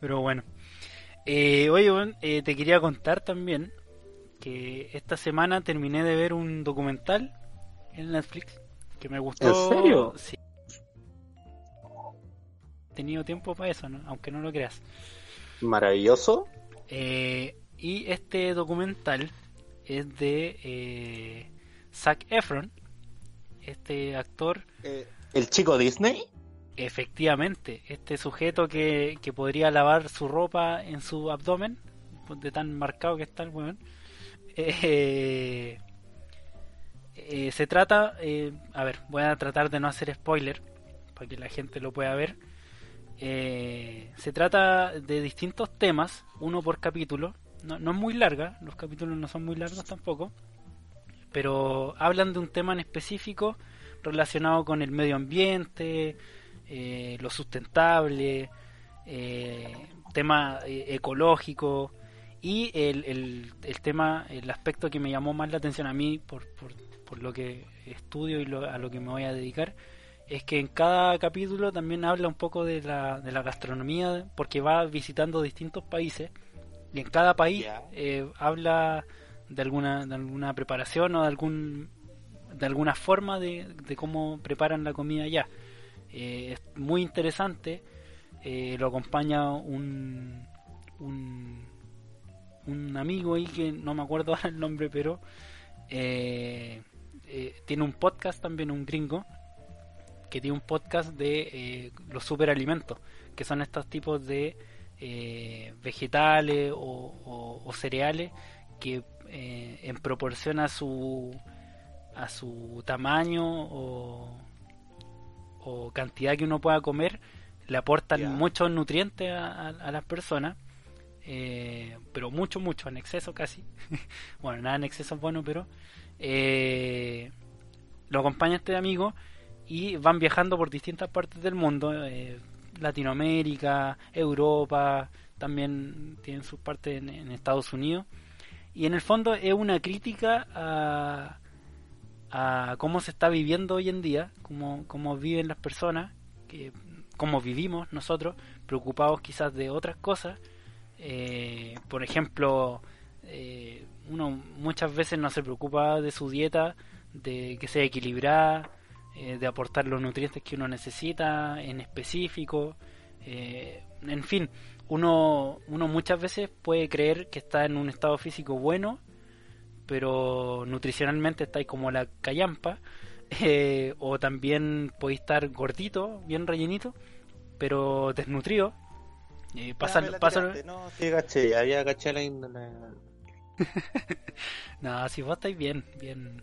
pero bueno. Eh, oye, eh, te quería contar también que esta semana terminé de ver un documental en Netflix que me gustó. ¿En serio? Sí. He tenido tiempo para eso, ¿no? aunque no lo creas. Maravilloso. Eh, y este documental es de eh, Zac Efron, este actor, ¿El chico Disney? Efectivamente, este sujeto que, que podría lavar su ropa en su abdomen, de tan marcado que está el weón. eh, eh, se trata, eh, a ver, voy a tratar de no hacer spoiler para que la gente lo pueda ver. Se trata de distintos temas, uno por capítulo. No, no es muy larga, los capítulos no son muy largos tampoco, pero hablan de un tema en específico relacionado con el medio ambiente, eh, lo sustentable, eh, tema eh, ecológico y el, el, el, tema, el aspecto que me llamó más la atención a mí por, por, por lo que estudio y lo, a lo que me voy a dedicar es que en cada capítulo también habla un poco de la, de la gastronomía porque va visitando distintos países y en cada país eh, habla de alguna de alguna preparación o de algún de alguna forma de, de cómo preparan la comida allá eh, es muy interesante eh, lo acompaña un, un amigo ahí que no me acuerdo el nombre pero eh, tiene un podcast también un gringo que tiene un podcast de los superalimentos que son estos tipos de vegetales o, o, cereales que en proporción a su a su tamaño o, o cantidad que uno pueda comer le aportan yeah. muchos nutrientes a, a, a las personas eh, pero mucho mucho en exceso casi bueno nada en exceso es bueno pero eh, lo acompaña este amigo y van viajando por distintas partes del mundo eh, Latinoamérica, Europa, también tienen sus partes en, en, Estados Unidos. Y en el fondo es una crítica a, a cómo se está viviendo hoy en día, cómo, cómo viven las personas, que, cómo vivimos nosotros, preocupados quizás de otras cosas. Eh, por ejemplo, eh, uno muchas veces no se preocupa de su dieta, de que sea equilibrada, eh, de aportar los nutrientes que uno necesita en específico. Eh, en fin, uno, uno muchas veces puede creer que está en un estado físico bueno, pero nutricionalmente estáis como la callampa. Eh, o también podéis estar gordito, bien rellenito, pero desnutrido. Eh, pasa, pasa... No, sí, caché, había caché la... no, si vos estáis bien, bien,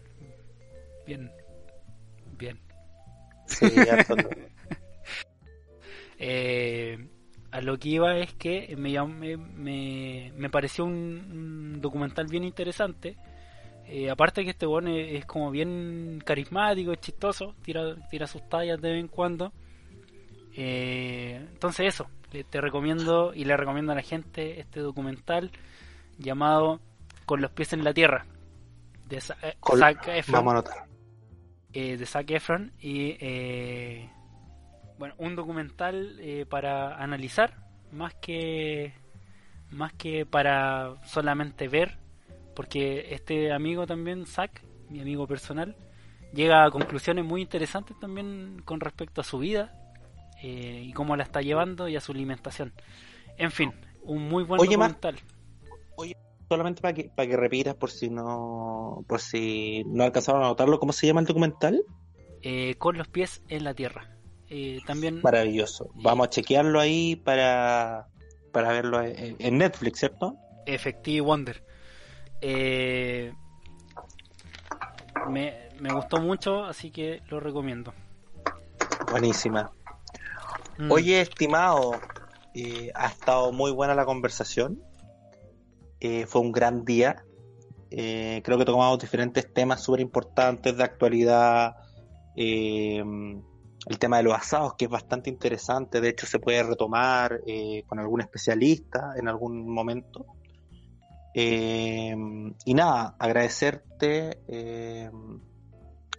bien, bien. Sí, eh, a lo que iba es que me, me, me pareció un, un, documental bien interesante. Eh, aparte que este bueno es, es, como bien carismático, es chistoso, tira, tira sus tallas de vez en cuando. Eh, entonces eso, te recomiendo y le recomiendo a la gente este documental llamado Con los pies en la tierra de Zac Efron. Vamos a anotar eh, de Zac Efron y eh, bueno un documental eh, para analizar más que más que para solamente ver porque este amigo también Zac mi amigo personal llega a conclusiones muy interesantes también con respecto a su vida eh, y cómo la está llevando y a su alimentación en fin un muy buen Oye, documental Oye, solamente para que, para que repitas por si no por si no alcanzaron a notarlo, ¿cómo se llama el documental? Eh, con los pies en la tierra. Eh, también maravilloso. Vamos a chequearlo ahí para para verlo en, en Netflix, ¿cierto? Effective Wonder. Eh, me, me gustó mucho, así que lo recomiendo. Buenísima. Mm. Oye, estimado, eh, ha estado muy buena la conversación. Eh, fue un gran día. Eh, creo que tomamos diferentes temas súper importantes de actualidad. Eh, el tema de los asados, que es bastante interesante. De hecho, se puede retomar eh, con algún especialista en algún momento. Y nada, agradecerte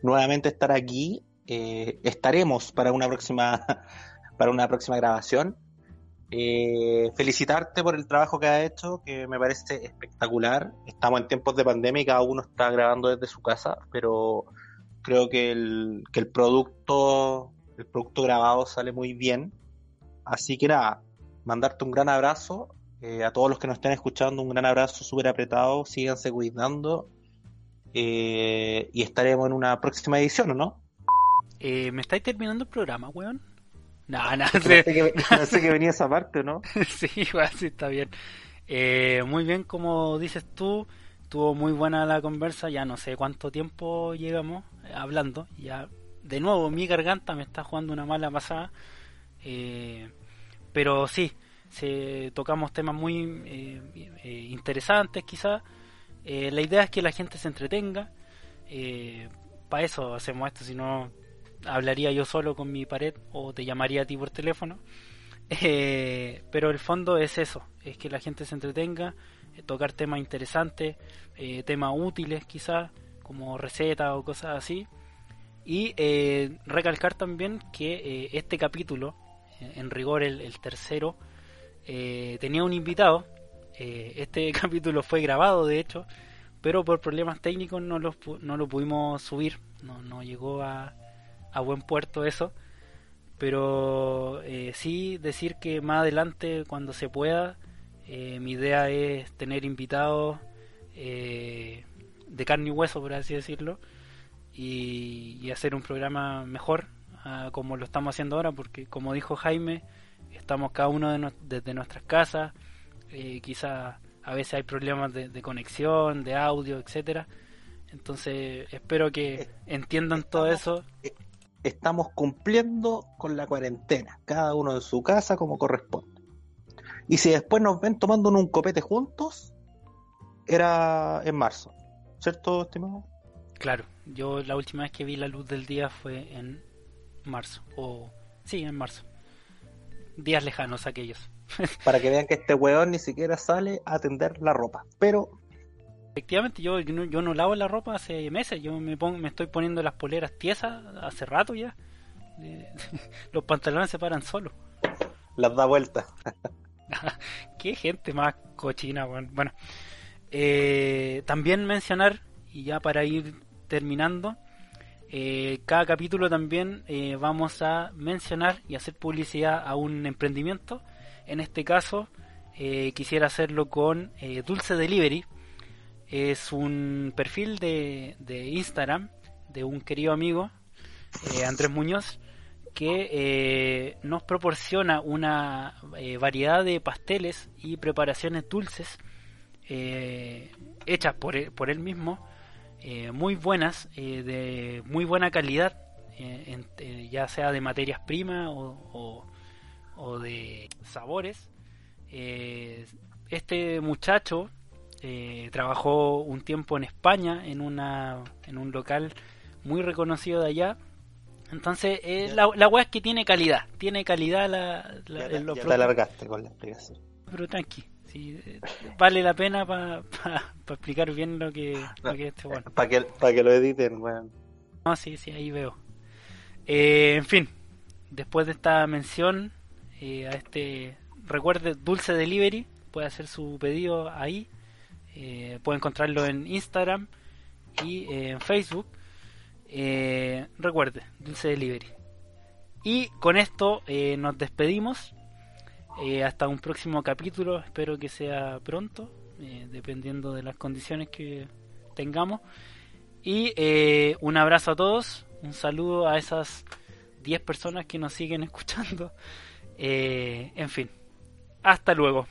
nuevamente estar aquí. estaremos para una próxima para una próxima grabación. Eh, felicitarte por el trabajo que has hecho, que me parece espectacular. Estamos en tiempos de pandemia y cada uno está grabando desde su casa, pero creo que el, que el producto, el producto grabado sale muy bien. Así que nada, mandarte un gran abrazo. Eh, a todos los que nos estén escuchando, un gran abrazo súper apretado. Síganse cuidando. Eh, y estaremos en una próxima edición, ¿o no? Eh, ¿Me estáis terminando el programa, weón? No, no, sé que, venía esa parte, ¿no? sí, igual sí está bien. Eh, muy bien, como dices tú, Estuvo muy buena la conversa, ya no sé cuánto tiempo llegamos hablando. Ya de nuevo mi garganta me está jugando una mala pasada. Eh, pero sí, se, tocamos temas muy eh, interesantes quizás. la idea es que la gente se entretenga. Para eso hacemos esto, si no hablaría yo solo con mi pared o te llamaría a ti por teléfono. pero el fondo es eso, es que la gente se entretenga, eh, tocar temas interesantes, eh, temas útiles quizás, como recetas o cosas así. Y eh, recalcar también que este capítulo, en rigor el, tercero, tenía un invitado. este capítulo fue grabado, de hecho, pero por problemas técnicos no lo, no lo pudimos subir, no, no llegó a, a buen puerto eso. Pero sí decir que más adelante, cuando se pueda, eh, mi idea es tener invitados eh, de carne y hueso, por así decirlo, y, hacer un programa mejor como lo estamos haciendo ahora, porque como dijo Jaime, estamos cada uno de desde nuestras casas, eh, quizás a veces hay problemas de, conexión, de audio, etcétera. Entonces espero que entiendan todo eso. Estamos cumpliendo con la cuarentena, cada uno en su casa como corresponde. Y si después nos ven tomando un copete juntos, era en marzo. ¿Cierto, estimado? Claro, yo la última vez que vi la luz del día fue en marzo. O sí, en marzo. Días lejanos aquellos. Para que vean que este weón ni siquiera sale a tender la ropa. Pero efectivamente yo, yo, no, lavo la ropa hace meses, yo me, pongo, me estoy poniendo las poleras tiesas hace rato ya. Los pantalones se paran solos. Las da vuelta. Qué gente más cochina, bueno. Eh, también mencionar, y ya para ir terminando, eh, cada capítulo también eh, vamos a mencionar y hacer publicidad a un emprendimiento. En este caso, quisiera hacerlo con Dulce Delivery. Es un perfil de, Instagram de un querido amigo, Andrés Muñoz, que eh, nos proporciona una eh, variedad de pasteles y preparaciones dulces eh, hechas por, e, por él mismo, muy buenas, de muy buena calidad, ya sea de materias primas o, o, de sabores. este muchacho trabajó un tiempo en España en, una, en un local muy reconocido de allá entonces, eh, la, la weá es que tiene calidad. Tiene calidad la, la ya, te alargaste con la explicación. Pero tranqui. Sí, eh, vale la pena para pa, explicar bien lo que, lo que es este bueno. Para que, que lo editen, weón. No, sí, sí, ahí veo. Eh, en fin, después de esta mención eh, a este, recuerde, Dulce Delivery, puede hacer su pedido ahí. Eh, puede encontrarlo en Instagram y en Facebook. Eh, recuerde, Dulce Delivery. Y con esto eh, nos despedimos. Eh, hasta un próximo capítulo. Espero que sea pronto. Eh, dependiendo de las condiciones que tengamos. Y un abrazo a todos. Un saludo a esas 10 personas que nos siguen escuchando. en fin. Hasta luego.